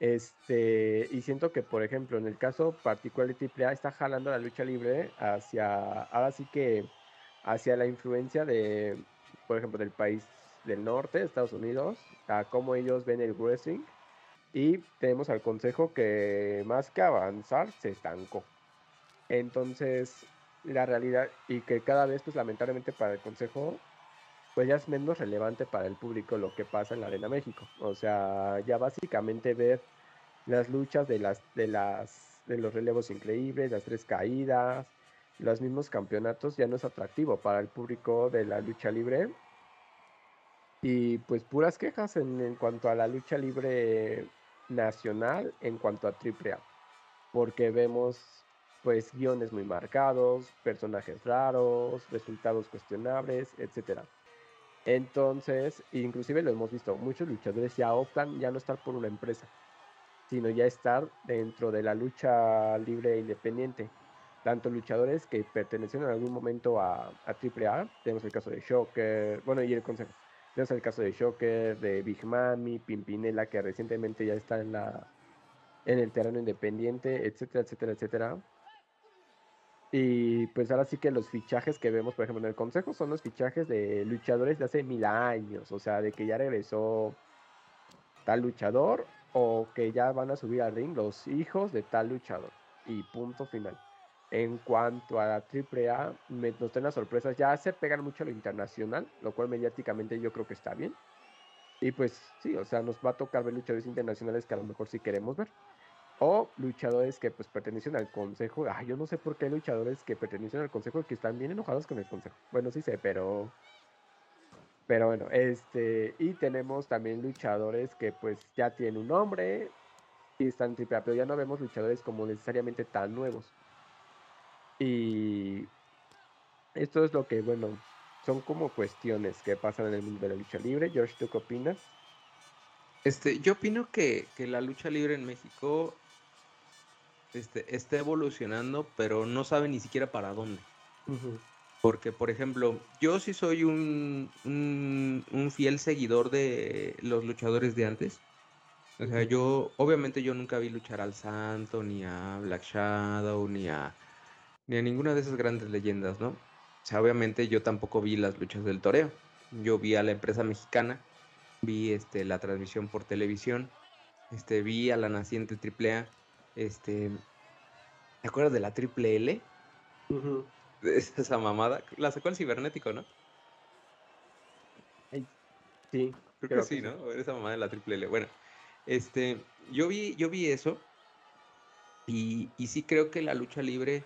Este, y siento que, por ejemplo, en el caso particular de AAA, está jalando la lucha libre hacia, ahora sí que, hacia la influencia de, por ejemplo, del país del norte, Estados Unidos, a cómo ellos ven el wrestling. Y tenemos al consejo que más que avanzar, se estancó. Entonces, la realidad, y que cada vez, pues lamentablemente para el consejo, pues ya es menos relevante para el público lo que pasa en la Arena México. O sea, ya básicamente ver las luchas de las de las de los relevos increíbles, las tres caídas, los mismos campeonatos ya no es atractivo para el público de la lucha libre. Y pues puras quejas en, cuanto a la lucha libre nacional en cuanto a AAA. Porque vemos pues guiones muy marcados, personajes raros, resultados cuestionables, etcétera. Entonces, inclusive lo hemos visto, muchos luchadores ya optan ya no estar por una empresa, sino ya estar dentro de la lucha libre independiente. Tanto luchadores que pertenecen en algún momento a, a AAA, tenemos el caso de Shocker, bueno, y el consejo, tenemos el caso de Shocker, de Big Mami, Pimpinela, que recientemente ya está en, la, en el terreno independiente, etcétera, etcétera, etcétera. Y pues ahora sí que los fichajes que vemos, por ejemplo, en el consejo son los fichajes de luchadores de hace mil años, o sea, de que ya regresó tal luchador o que ya van a subir al ring los hijos de tal luchador. Y punto final. En cuanto a la AAA, me, nos las sorpresas, ya se pegan mucho a lo internacional, lo cual mediáticamente yo creo que está bien. Y pues sí, o sea, nos va a tocar ver luchadores internacionales que a lo mejor sí queremos ver. O luchadores que pues pertenecen al consejo. Ah, yo no sé por qué hay luchadores que pertenecen al consejo que están bien enojados con el consejo. Bueno, sí sé, pero. Pero bueno, este. Y tenemos también luchadores que pues ya tienen un nombre y están triple pero ya no vemos luchadores como necesariamente tan nuevos. Y esto es lo que, bueno, son como cuestiones que pasan en el mundo de la lucha libre. George, ¿tú qué opinas? Este, yo opino que, que la lucha libre en México este, está evolucionando, pero no sabe ni siquiera para dónde. Porque, por ejemplo, yo sí soy un, un, fiel seguidor de los luchadores de antes. O sea, yo, obviamente yo nunca vi luchar al Santo, ni a Black Shadow, ni a, ni a ninguna de esas grandes leyendas, ¿no? O sea, obviamente yo tampoco vi las luchas del toreo. Yo vi a la empresa mexicana, vi este, la transmisión por televisión, este, vi a la naciente AAA, este, ¿te acuerdas de la triple L? [laughs] esa mamada. La sacó el cibernético, ¿no? Sí. Creo, que sí, ¿no? Esa mamada de la triple L. Bueno, este, yo vi, yo vi eso. Y, y sí creo que la lucha libre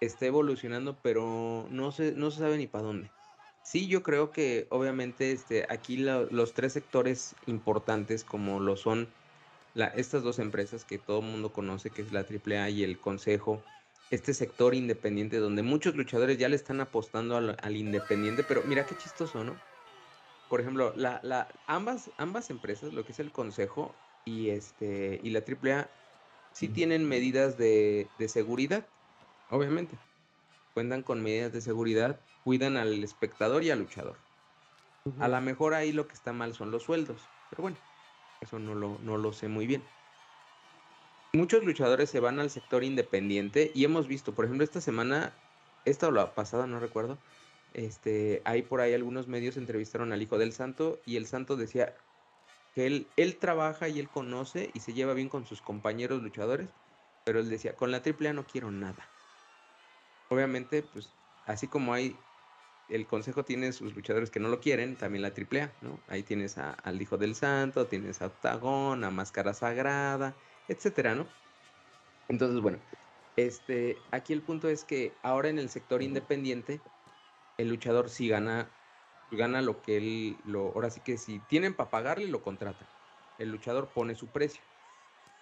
está evolucionando, pero no se, no se sabe ni para dónde. Sí, yo creo que obviamente este, aquí los tres sectores importantes como lo son estas dos empresas que todo el mundo conoce, que es la AAA y el Consejo, este sector independiente donde muchos luchadores ya le están apostando al, independiente, pero mira qué chistoso, ¿no? Por ejemplo, la, ambas, ambas empresas, lo que es el Consejo y, este, y la AAA, sí tienen medidas de, seguridad, obviamente. Cuentan con medidas de seguridad, cuidan al espectador y al luchador. A lo mejor ahí lo que está mal son los sueldos, pero bueno, eso no lo, no lo sé muy bien. Muchos luchadores se van al sector independiente y hemos visto, por ejemplo, esta semana, esta o la pasada, no recuerdo, este, hay por ahí algunos medios entrevistaron al hijo del santo y el santo decía que él, él trabaja y él conoce y se lleva bien con sus compañeros luchadores, pero él decía, con la AAA no quiero nada. Obviamente, pues así como hay el consejo tiene sus luchadores que no lo quieren, también la AAA, ¿no? Ahí tienes al Hijo del Santo, tienes a Octagón, a Máscara Sagrada, etcétera, ¿no? Entonces, bueno, este, aquí el punto es que ahora en el sector independiente, el luchador sí gana gana lo que él, lo, ahora sí que si tienen para pagarle, lo contratan. El luchador pone su precio.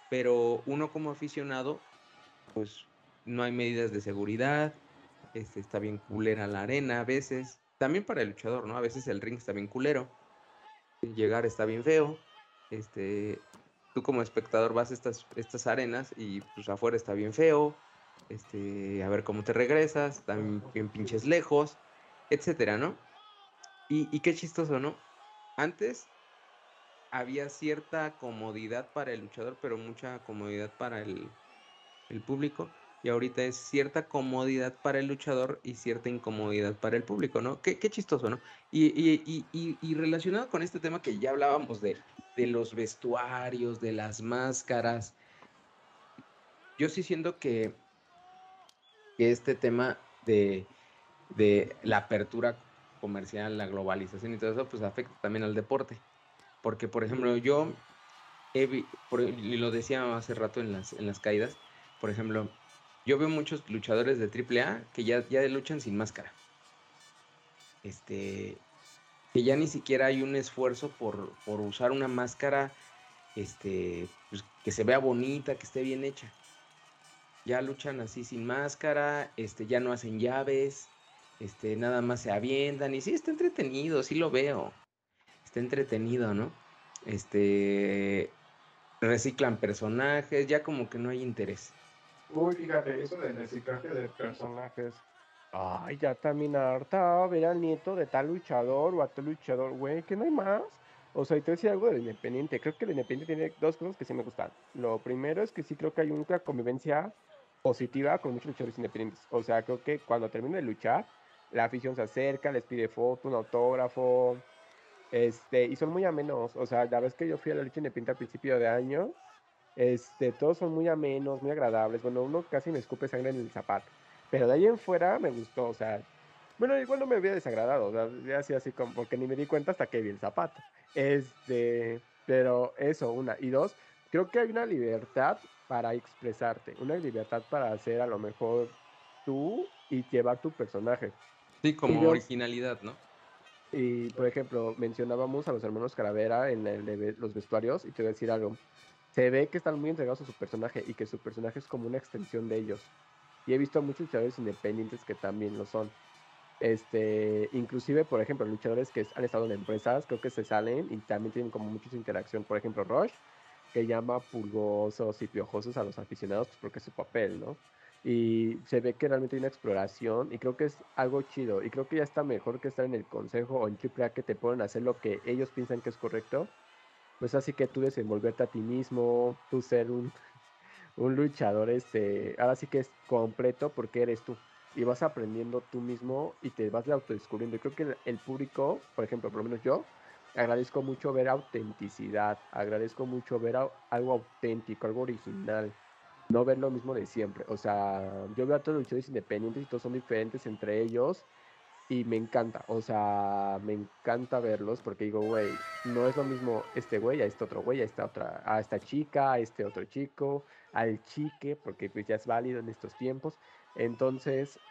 Pero uno como aficionado, pues no hay medidas de seguridad, este, está bien culera la arena a veces. También para el luchador, ¿no? A veces el ring está bien culero. Llegar está bien feo. Este, tú como espectador vas a estas, estas arenas y pues afuera está bien feo. Este, a ver cómo te regresas, bien pinches lejos, etcétera, ¿no? Y, y qué chistoso, ¿no? Antes había cierta comodidad para el luchador, pero mucha comodidad para el, el público y ahorita es cierta comodidad para el luchador y cierta incomodidad para el público, ¿no? Qué, chistoso, ¿no? Y, relacionado con este tema que ya hablábamos de, de los vestuarios, de las máscaras, yo sí siento que, este tema de, de la apertura comercial, la globalización y todo eso, pues afecta también al deporte. Porque, por ejemplo, yo, he, y lo decía hace rato en las, en las caídas, por ejemplo, yo veo muchos luchadores de AAA que ya, ya luchan sin máscara. Este, que ya ni siquiera hay un esfuerzo por, usar una máscara este, pues, que se vea bonita, que esté bien hecha. Ya luchan así sin máscara, este, ya no hacen llaves, este, nada más se avientan. Y sí, está entretenido, sí lo veo. Está entretenido, ¿no? Este, reciclan personajes, ya como que no hay interés. Uy, fíjate, eso del reciclaje de personajes. Ay, ya también harta ver al nieto de tal luchador o a tal luchador, güey, que no hay más. O sea, y te decía algo del Independiente. Creo que el Independiente tiene dos cosas que sí me gustan. Lo primero es que sí creo que hay una convivencia positiva con muchos luchadores independientes. O sea, creo que cuando termina de luchar, la afición se acerca, les pide foto, un autógrafo. Este, y son muy amenos. O sea, la vez que yo fui a la lucha independiente al principio de año, este, todos son muy amenos, muy agradables. Bueno, uno casi me escupe sangre en el zapato. Pero de ahí en fuera me gustó, o sea, bueno, igual no me había desagradado, o sea, así, así como, porque ni me di cuenta hasta que vi el zapato. Este, pero eso, una. Y dos, creo que hay una libertad para expresarte, una libertad para hacer a lo mejor tú y llevar tu personaje. Sí, como originalidad, ¿no? Y, por ejemplo, mencionábamos a los hermanos Caravera en el de los vestuarios, y te voy a decir algo se ve que están muy entregados a su personaje y que su personaje es como una extensión de ellos. Y he visto a muchos luchadores independientes que también lo son. Este, inclusive, por ejemplo, luchadores que han estado en empresas, creo que se salen y también tienen como mucha interacción. Por ejemplo, Rush, que llama pulgosos y piojosos a los aficionados, pues porque es su papel, ¿no? Y se ve que realmente hay una exploración y creo que es algo chido. Y creo que ya está mejor que estar en el consejo o en AAA que te ponen a hacer lo que ellos piensan que es correcto pues así que tú desenvolverte a ti mismo, tú ser un, [laughs] un luchador, este, ahora sí que es completo porque eres tú. Y vas aprendiendo tú mismo y te vas autodescubriendo. Y creo que el, público, por ejemplo, por lo menos yo, agradezco mucho ver autenticidad, agradezco mucho ver algo auténtico, algo original, no ver lo mismo de siempre. O sea, yo veo a todos los luchadores independientes y todos son diferentes entre ellos y me encanta, o sea, me encanta verlos porque digo, güey, no es lo mismo este güey a este otro güey, a esta otra, a esta chica, a este otro chico, al chique, porque pues ya es válido en estos tiempos. Entonces,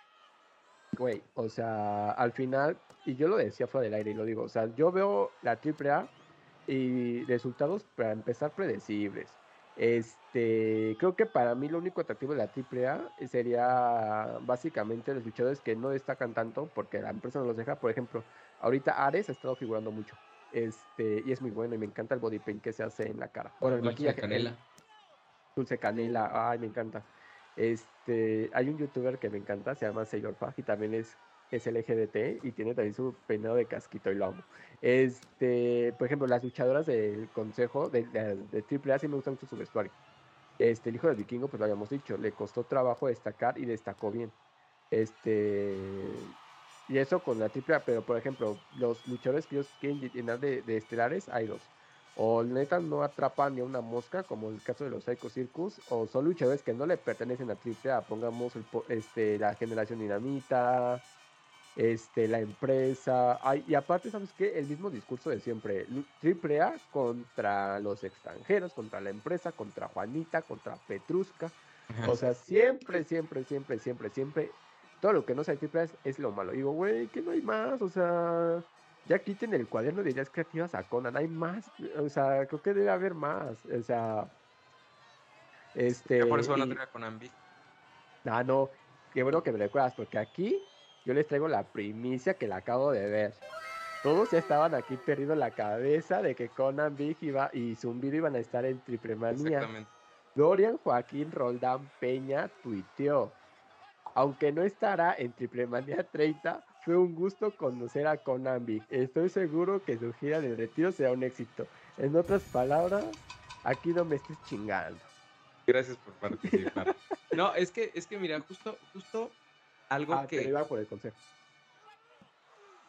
güey, o sea, al final, y yo lo decía fuera del aire y lo digo, o sea, yo veo la AAA y resultados para empezar predecibles. Este, creo que para mí lo único atractivo de la AAA sería básicamente los luchadores que no destacan tanto porque la empresa no los deja. Por ejemplo, ahorita Ares ha estado figurando mucho. Este, y es muy bueno y me encanta el body paint que se hace en la cara. Bueno, el Dulce maquillaje. Canela. Dulce canela, ay, me encanta. Este, hay un youtuber que me encanta, se llama Sailor y también es es LGBT y tiene también su peinado de casquito y lo amo. Este, por ejemplo, las luchadoras del consejo de, de, AAA sí me gusta mucho su vestuario. Este, el hijo del vikingo, pues lo habíamos dicho, le costó trabajo destacar y destacó bien. Este, y eso con la AAA, pero por ejemplo, los luchadores que ellos quieren llenar de, estelares, hay dos. O neta no atrapan ni a una mosca, como el caso de los Psycho Circus, o son luchadores que no le pertenecen a AAA, pongamos este, la generación dinamita, este, la empresa. y aparte, ¿sabes qué? El mismo discurso de siempre. Triple A contra los extranjeros, contra la empresa, contra Juanita, contra Petrusca. O sea, siempre, siempre, siempre, siempre, siempre. Todo lo que no sea triple A es, lo malo. Digo, güey, que no hay más. O sea, ya quiten el cuaderno de ideas creativas a Conan. Hay más, o sea, creo que debe haber más. O sea, este. por eso van a tener a Conan Big. Ah, no, qué bueno que me recuerdas, porque aquí yo les traigo la primicia que la acabo de ver. Todos ya estaban aquí perdidos la cabeza de que Conan Big iba y Zumbido iban a estar en Triple Manía. Dorian Joaquín Roldán Peña tuiteó. Aunque no estará en Triple Manía 30, fue un gusto conocer a Conan Big. Estoy seguro que su gira de retiro será un éxito. En otras palabras, aquí no me estés chingando. Gracias por participar. no, es que, es que mira, justo, justo algo ah, que. iba por el consejo.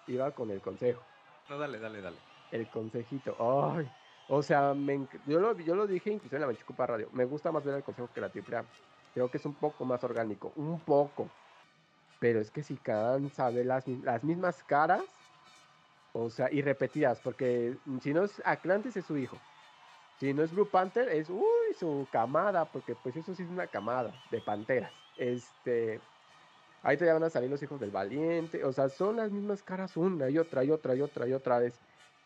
Iba con el consejo. No, dale, dale, dale. El consejito. Ay. O sea, yo, lo, yo lo dije incluso en la Machicupa Radio. Me gusta más ver el consejo que la triple Creo que es un poco más orgánico. Un poco. Pero es que si cansa ver las, las mismas caras. O sea, y repetidas. Porque si no es Atlantis es su hijo. Si no es Blue Panther, es uy, su camada, porque pues eso sí es una camada de panteras. Este, ahí todavía van a salir los hijos del valiente, o sea, son las mismas caras una y otra y otra y otra y otra vez.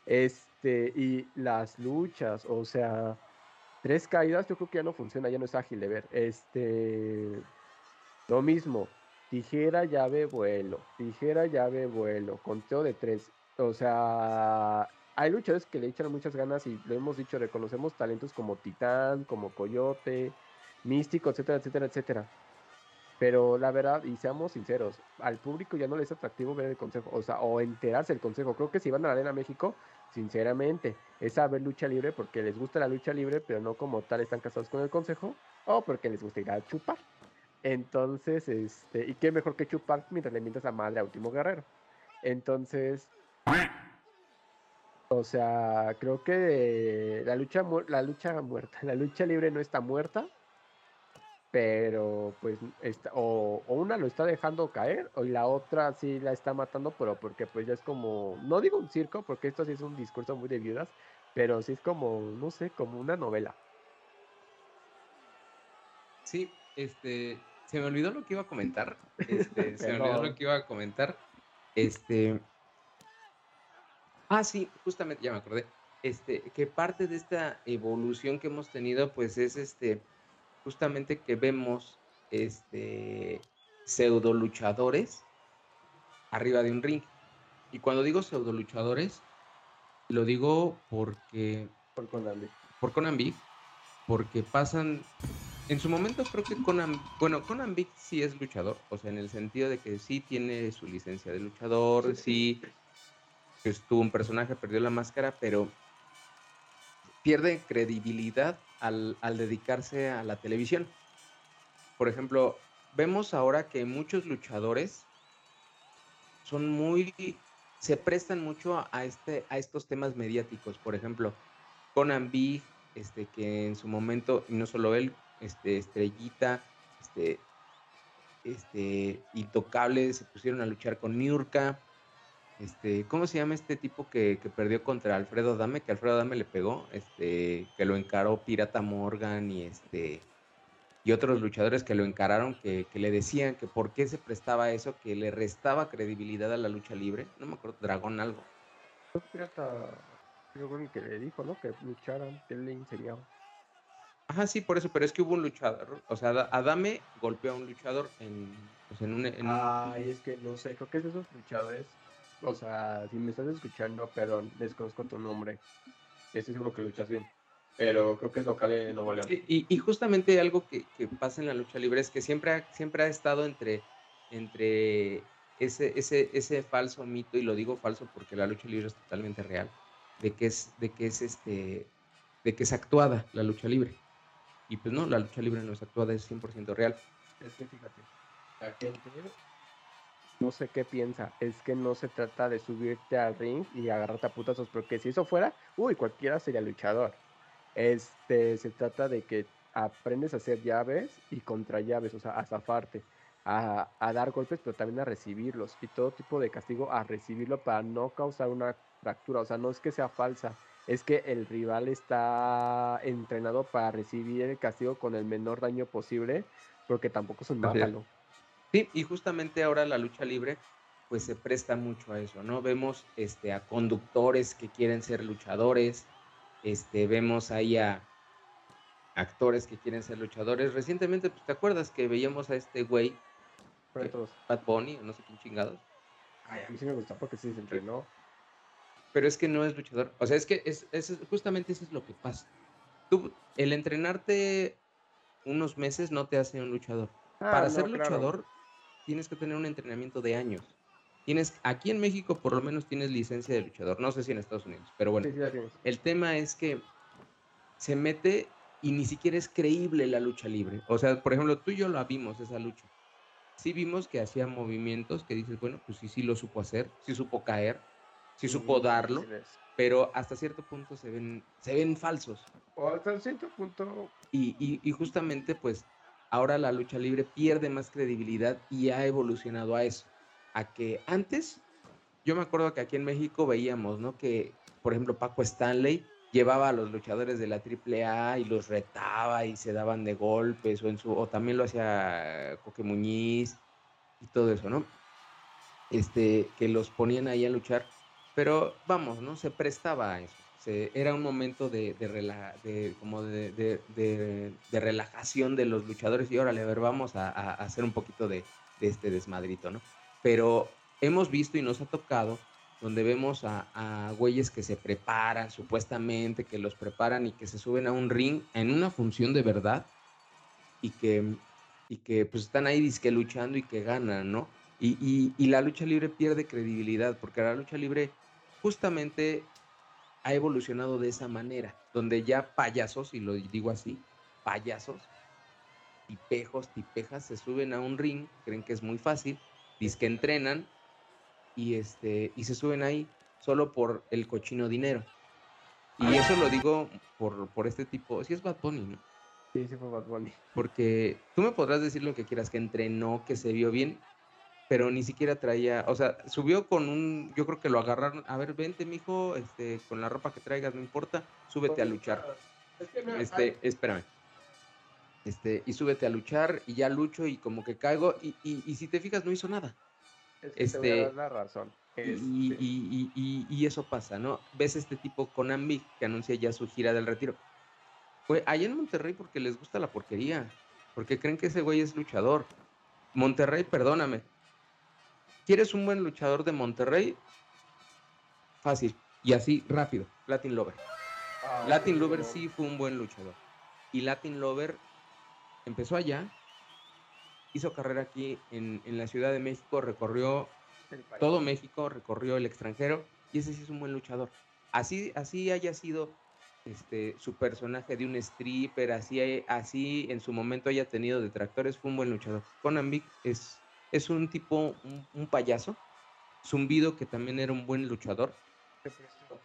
Este, y las luchas, o sea, tres caídas, yo creo que ya no funciona, ya no es ágil de ver. Este, lo mismo, tijera, llave, vuelo, tijera, llave, vuelo, conteo de tres. O sea, hay luchadores que le echan muchas ganas y lo hemos dicho, reconocemos talentos como Titán, como Coyote, Místico, etcétera, etcétera, etcétera. Pero la verdad, y seamos sinceros, al público ya no le es atractivo ver el consejo, o sea, o enterarse del consejo. Creo que si van a la Arena México, sinceramente, es a ver lucha libre porque les gusta la lucha libre, pero no como tal están casados con el consejo, o porque les gusta ir a chupar. Entonces, este, y qué mejor que chupar mientras le mientas a madre a Último Guerrero. Entonces, o sea, creo que la lucha, la lucha muerta, [laughs] la lucha libre no está muerta, pero pues está, o, una lo está dejando caer o la otra sí la está matando, pero porque pues ya es como, no digo un circo, porque esto sí es un discurso muy de viudas, pero sí es como, no sé, como una novela. Sí, este, se me olvidó lo que iba a comentar, [laughs] este, se me olvidó lo que iba a comentar, este, Ah, sí, justamente, ya me acordé. Este, que parte de esta evolución que hemos tenido, pues es este, justamente que vemos este pseudo luchadores arriba de un ring. Y cuando digo pseudo luchadores, lo digo porque. Por Conan Big. Por Conan Big, porque pasan. En su momento creo que Conan. Bueno, Conan Big sí es luchador, o sea, en el sentido de que sí tiene su licencia de luchador, sí estuvo un personaje, perdió la máscara, pero pierde credibilidad al, dedicarse a la televisión. Por ejemplo, vemos ahora que muchos luchadores son muy se prestan mucho a este a estos temas mediáticos por ejemplo Conan Big este que en su momento y no solo él este Estrellita este este Intocable se pusieron a luchar con Niurka este, ¿cómo se llama este tipo que, perdió contra Alfredo Dame? Que Alfredo Dame le pegó, este, que lo encaró Pirata Morgan y este y otros luchadores que lo encararon, que, le decían que por qué se prestaba eso, que le restaba credibilidad a la lucha libre. No me acuerdo, Dragón algo. Pirata, yo creo que le dijo, ¿no? Que lucharan, que le enseñaba. Ajá, sí, por eso, pero es que hubo un luchador. O sea, Adame golpeó a un luchador en, pues en un. En Ay, es que no sé, creo que es de esos luchadores o sea, si me estás escuchando, perdón, desconozco tu nombre. Estoy seguro que luchas bien. Pero creo que es local de Nuevo León. Y, y, justamente algo que, que, pasa en la lucha libre es que siempre ha, siempre ha estado entre, entre ese, ese, ese falso mito, y lo digo falso porque la lucha libre es totalmente real, de que es, de que es este, de que es actuada la lucha libre. Y pues no, la lucha libre no es actuada, es 100% real. Es que fíjate, la gente no sé qué piensa. Es que no se trata de subirte al ring y agarrarte a putazos, porque si eso fuera, uy, cualquiera sería luchador. Este, se trata de que aprendes a hacer llaves y contra llaves, o sea, a zafarte, a, a, dar golpes, pero también a recibirlos y todo tipo de castigo a recibirlo para no causar una fractura. O sea, no es que sea falsa, es que el rival está entrenado para recibir el castigo con el menor daño posible, porque tampoco es un malo. Sí, y justamente ahora la lucha libre, pues se presta mucho a eso, ¿no? Vemos este, a conductores que quieren ser luchadores, este, vemos ahí a actores que quieren ser luchadores. Recientemente, pues, ¿te acuerdas que veíamos a este güey? Pat Bunny, no sé quién chingados. Ay, a mí sí me gusta porque sí se entrenó. Pero es que no es luchador. O sea, es que es, es, justamente eso es lo que pasa. Tú, el entrenarte unos meses no te hace un luchador. Ah, Para ser luchador tienes que tener un entrenamiento de años. Tienes, aquí en México por lo menos tienes licencia de luchador. No sé si en Estados Unidos, pero bueno. el tema es que se mete y ni siquiera es creíble la lucha libre. O sea, por ejemplo, tú y yo la vimos esa lucha. Sí vimos que hacía movimientos que dices, bueno, pues sí, sí lo supo hacer, sí supo caer, sí supo darlo, pero hasta cierto punto se ven, se ven falsos. O hasta cierto punto. Y, y, y justamente, pues, ahora la lucha libre pierde más credibilidad y ha evolucionado a eso. A que antes, yo me acuerdo que aquí en México veíamos, ¿no? Que, por ejemplo, Paco Stanley llevaba a los luchadores de la AAA y los retaba y se daban de golpes o, también lo hacía Coque Muñiz y todo eso, ¿no? Este, que los ponían ahí a luchar, pero vamos, ¿no? Se prestaba a eso. Era un momento de, de, como de, de, relajación de los luchadores y órale, a ver, vamos a, a hacer un poquito de, este desmadrito, ¿no? Pero hemos visto y nos ha tocado donde vemos a, güeyes que se preparan supuestamente, que los preparan y que se suben a un ring en una función de verdad y que, y que pues están ahí disque luchando y que ganan, ¿no? Y, y, la lucha libre pierde credibilidad porque la lucha libre justamente ha evolucionado de esa manera, donde ya payasos, y lo digo así, payasos, tipejos, tipejas, se suben a un ring, creen que es muy fácil, disque entrenan y, este, y se suben ahí solo por el cochino dinero. Y eso lo digo por, por este tipo, si es Bad Bunny, ¿no? Sí, sí fue Bad Bunny. Porque tú me podrás decir lo que quieras, que entrenó, que se vio bien, pero ni siquiera traía, o sea, subió con un, yo creo que lo agarraron, a ver, vente, mijo, este, con la ropa que traigas, no importa, súbete a luchar. este, espérame. Este, y súbete a luchar, y ya lucho, y como que caigo, y, y, y si te fijas, no hizo nada este, la razón. Este y, eso pasa, ¿no? Ves este tipo con Ambi que anuncia ya su gira del retiro. Fue allá en Monterrey porque les gusta la porquería, porque creen que ese güey es luchador. Monterrey, perdóname. ¿Quieres un buen luchador de Monterrey? Fácil. Y así, rápido. Latin Lover. Ah, Latin Lover sí fue un buen luchador. Y Latin Lover empezó allá, hizo carrera aquí en, la Ciudad de México, recorrió todo México, recorrió el extranjero y ese sí es un buen luchador. Así, así haya sido este, su personaje de un stripper, así, así en su momento haya tenido detractores, fue un buen luchador. Conan Big es, es un tipo, un, payaso, zumbido que también era un buen luchador.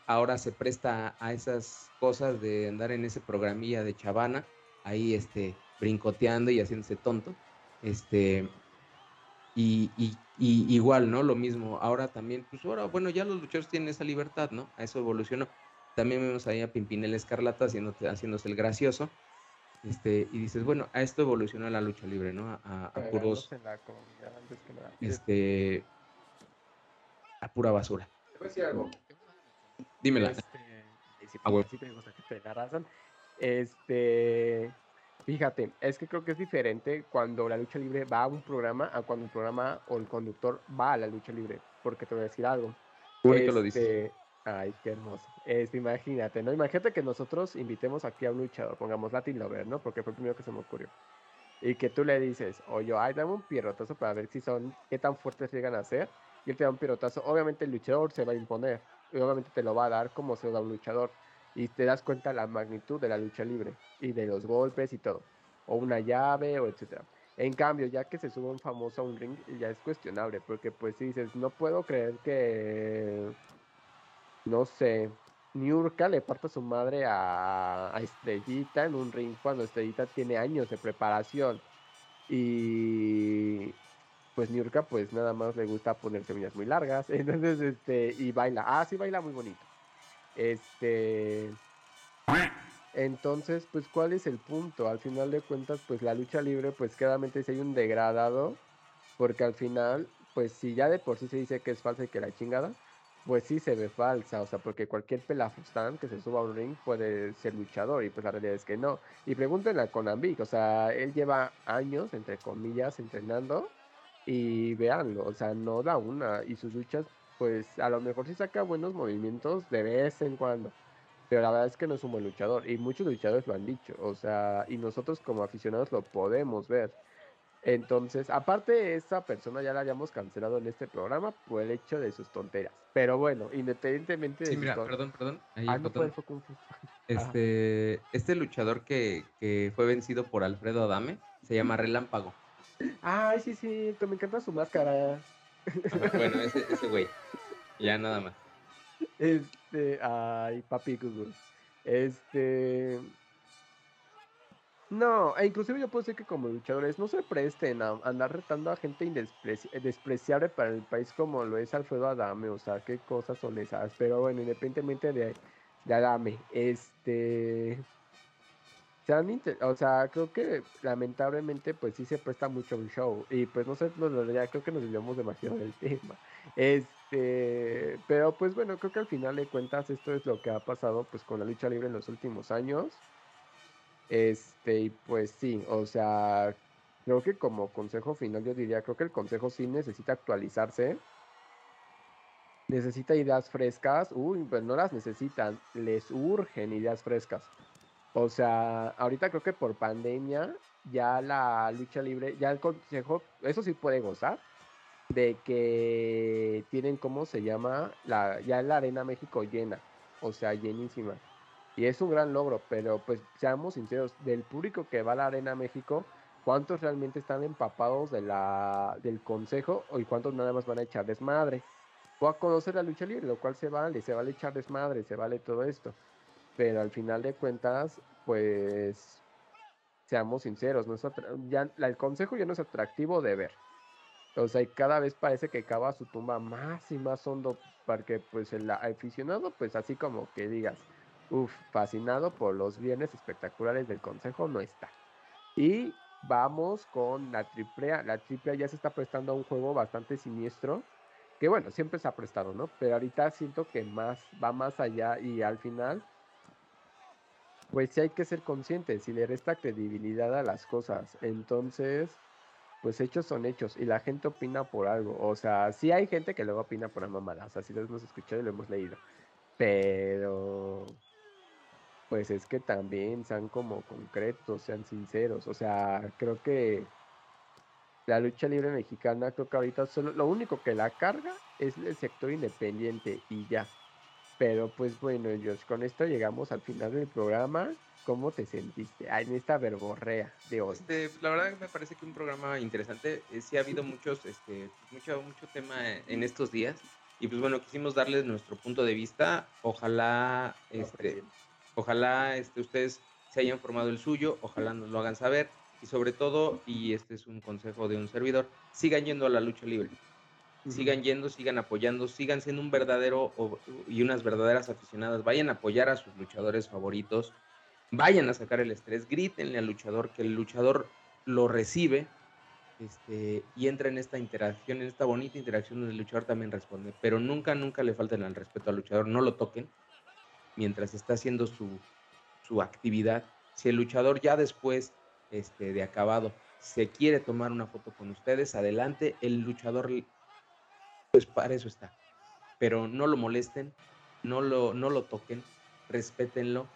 Ahora se presta a esas cosas de andar en ese programilla de chavana, ahí este, brincoteando y haciéndose tonto. Este, y, igual, ¿no? Lo mismo. Ahora también, pues ahora, bueno, ya los luchadores tienen esa libertad, ¿no? A eso evolucionó. También vemos ahí a Pimpinel Escarlata haciéndose el gracioso. Este, y dices, bueno, a esto evolucionó la lucha libre, ¿no? A, a puros. Este. A pura basura. Te voy a decir algo. Dímela. Este, Este. Fíjate, es que creo que es diferente cuando la lucha libre va a un programa a cuando el programa o el conductor va a la lucha libre. Porque te voy a decir algo. Este, lo dices. Ay, qué hermoso. Este, imagínate, ¿no? Imagínate que nosotros invitemos aquí a un luchador, pongamos Latin Lover, ¿no? Porque fue el primero que se me ocurrió. Y que tú le dices, oye, ay, dame un pierrotazo para ver si son, qué tan fuertes llegan a ser. Y él te da un pierrotazo. Obviamente el luchador se va a imponer. Y obviamente te lo va a dar como se da un luchador y te das cuenta la magnitud de la lucha libre y de los golpes y todo, o una llave o etcétera. En cambio, ya que se sube un famoso a un ring, ya es cuestionable, porque pues si dices, no puedo creer que, no sé, Niurka le parta su madre a, a Estrellita en un ring cuando Estrellita tiene años de preparación. Y pues Niurka pues nada más le gusta poner semillas muy largas, [laughs] entonces este, y baila, ah, sí baila muy bonito. Este. Entonces, pues, ¿cuál es el punto? Al final de cuentas, pues la lucha libre, pues claramente si hay un degradado, porque al final, pues si ya de por sí se dice que es falsa y que la chingada, pues sí se ve falsa, o sea, porque cualquier pelafustán que se suba a un ring puede ser luchador y pues la realidad es que no. Y pregúntenle a Konambik, o sea, él lleva años, entre comillas, entrenando y véanlo, o sea, no da una y sus luchas, pues a lo mejor sí saca buenos movimientos de vez en cuando. Pero la verdad es que no es un buen luchador y muchos luchadores lo han dicho, o sea, y nosotros como aficionados lo podemos ver. Entonces, aparte, esa persona ya la habíamos cancelado en este programa por el hecho de sus tonteras. Pero bueno, independientemente de. Sí, mira, perdón, perdón. ah, no fue [laughs] Este, este luchador que, que, fue vencido por Alfredo Adame se llama Relámpago. Ay, sí, sí, me encanta su máscara. bueno, [laughs] ese, ese güey. Ya nada más. Este, ay, papi Google. Este, no, e inclusive yo puedo decir que como luchadores no se presten a andar retando a gente despreciable para el país como lo es Alfredo Adame, o sea, qué cosas son esas. Pero bueno, independientemente de, Adame, este... o sea, creo que lamentablemente pues sí se presta mucho un show y pues no sé, ya creo que nos olvidamos demasiado del tema. Este, pero pues bueno, creo que al final de cuentas esto es lo que ha pasado pues con la lucha libre en los últimos años. Este, y pues sí, o sea, creo que como consejo final yo diría, creo que el consejo sí necesita actualizarse. Necesita ideas frescas. Uy, pues no las necesitan, les urgen ideas frescas. O sea, ahorita creo que por pandemia ya la lucha libre, ya el consejo, eso sí puede gozar de que tienen, ¿cómo se llama? La, ya la Arena México llena, o sea, llenísima. Y es un gran logro, pero pues seamos sinceros, del público que va a la Arena México, ¿cuántos realmente están empapados de la, del consejo y cuántos nada más van a echar desmadre? O a conocer la lucha libre, lo cual se vale, se vale echar desmadre, se vale todo esto. Pero al final de cuentas, pues seamos sinceros, no ya, el consejo ya no es atractivo de ver. O sea, y cada vez parece que cava su tumba más y más hondo, porque pues el aficionado, pues así como que digas, Uf, fascinado por los viernes espectaculares del Consejo no está. Y vamos con la triple La triple ya se está prestando a un juego bastante siniestro. Que bueno, siempre se ha prestado, ¿no? Pero ahorita siento que más va más allá y al final, pues sí hay que ser conscientes y le resta credibilidad a las cosas. Entonces, pues hechos son hechos y la gente opina por algo. O sea, sí hay gente que luego opina por la mamada. O sea, sí lo hemos escuchado y lo hemos leído. Pero pues es que también sean como concretos, sean sinceros. O sea, creo que la lucha libre mexicana, creo que ahorita solo lo único que la carga es el sector independiente y ya. Pero pues bueno, Josh, con esto llegamos al final del programa. ¿Cómo te sentiste en esta verborrea de hoy? Este, la verdad me parece que un programa interesante. Eh, sí ha habido muchos, este, mucho, mucho tema en estos días. Y pues bueno, quisimos darles nuestro punto de vista. Ojalá este, Ojalá este, ustedes se hayan formado el suyo, ojalá nos lo hagan saber y sobre todo, y este es un consejo de un servidor, sigan yendo a la lucha libre. Sigan yendo, sigan apoyando, sigan siendo un verdadero y unas verdaderas aficionadas. Vayan a apoyar a sus luchadores favoritos. Vayan a sacar el estrés, grítenle al luchador que el luchador lo recibe este, y entra en esta interacción, en esta bonita interacción donde el luchador también responde. Pero nunca, nunca le falten al respeto al luchador, no lo toquen mientras está haciendo su, actividad. Si el luchador ya después este, de acabado se quiere tomar una foto con ustedes, adelante, el luchador, pues para eso está. Pero no lo molesten, no lo, no lo toquen, respétenlo,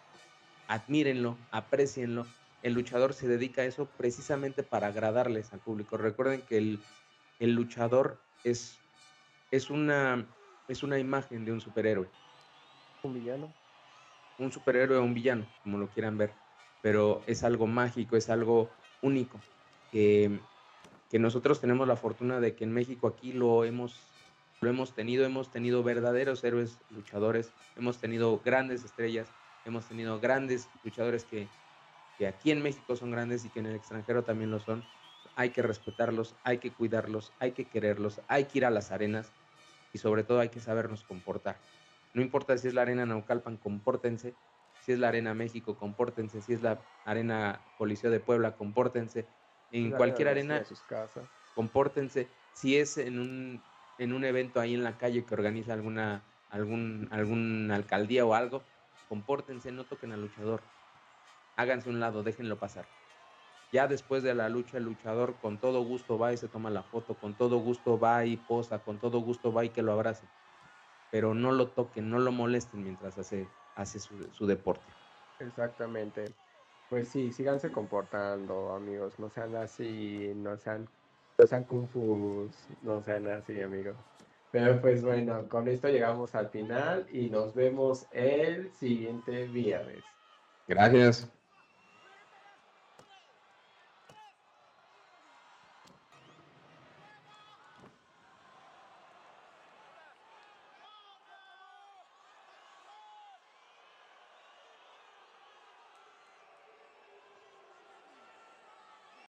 admírenlo, aprecienlo. El luchador se dedica a eso precisamente para agradarles al público. Recuerden que el, el luchador es, es, una, es una imagen de un superhéroe. Un villano un superhéroe o un villano, como lo quieran ver, pero es algo mágico, es algo único, que, que nosotros tenemos la fortuna de que en México aquí lo hemos, lo hemos tenido, hemos tenido verdaderos héroes luchadores, hemos tenido grandes estrellas, hemos tenido grandes luchadores que, que aquí en México son grandes y que en el extranjero también lo son. Hay que respetarlos, hay que cuidarlos, hay que quererlos, hay que ir a las arenas y sobre todo hay que sabernos comportar. No importa si es la Arena Naucalpan, compórtense. Si es la Arena México, compórtense. Si es la Arena Coliseo de Puebla, compórtense. En cualquier arena, sus casas. compórtense. si es en un, en un evento ahí en la calle que organiza alguna, algún, alguna alcaldía o algo, compórtense, no toquen al luchador. Háganse un lado, déjenlo pasar. Ya después de la lucha, el luchador con todo gusto va y se toma la foto, con todo gusto va y posa, con todo gusto va y que lo abrace. Pero no lo toquen, no lo molesten mientras hace, hace su, su deporte. Exactamente. Pues sí, síganse comportando, amigos. No sean así, no sean, no sean confus, no sean así, amigos. Pero pues bueno, con esto llegamos al final y nos vemos el siguiente viernes. Gracias.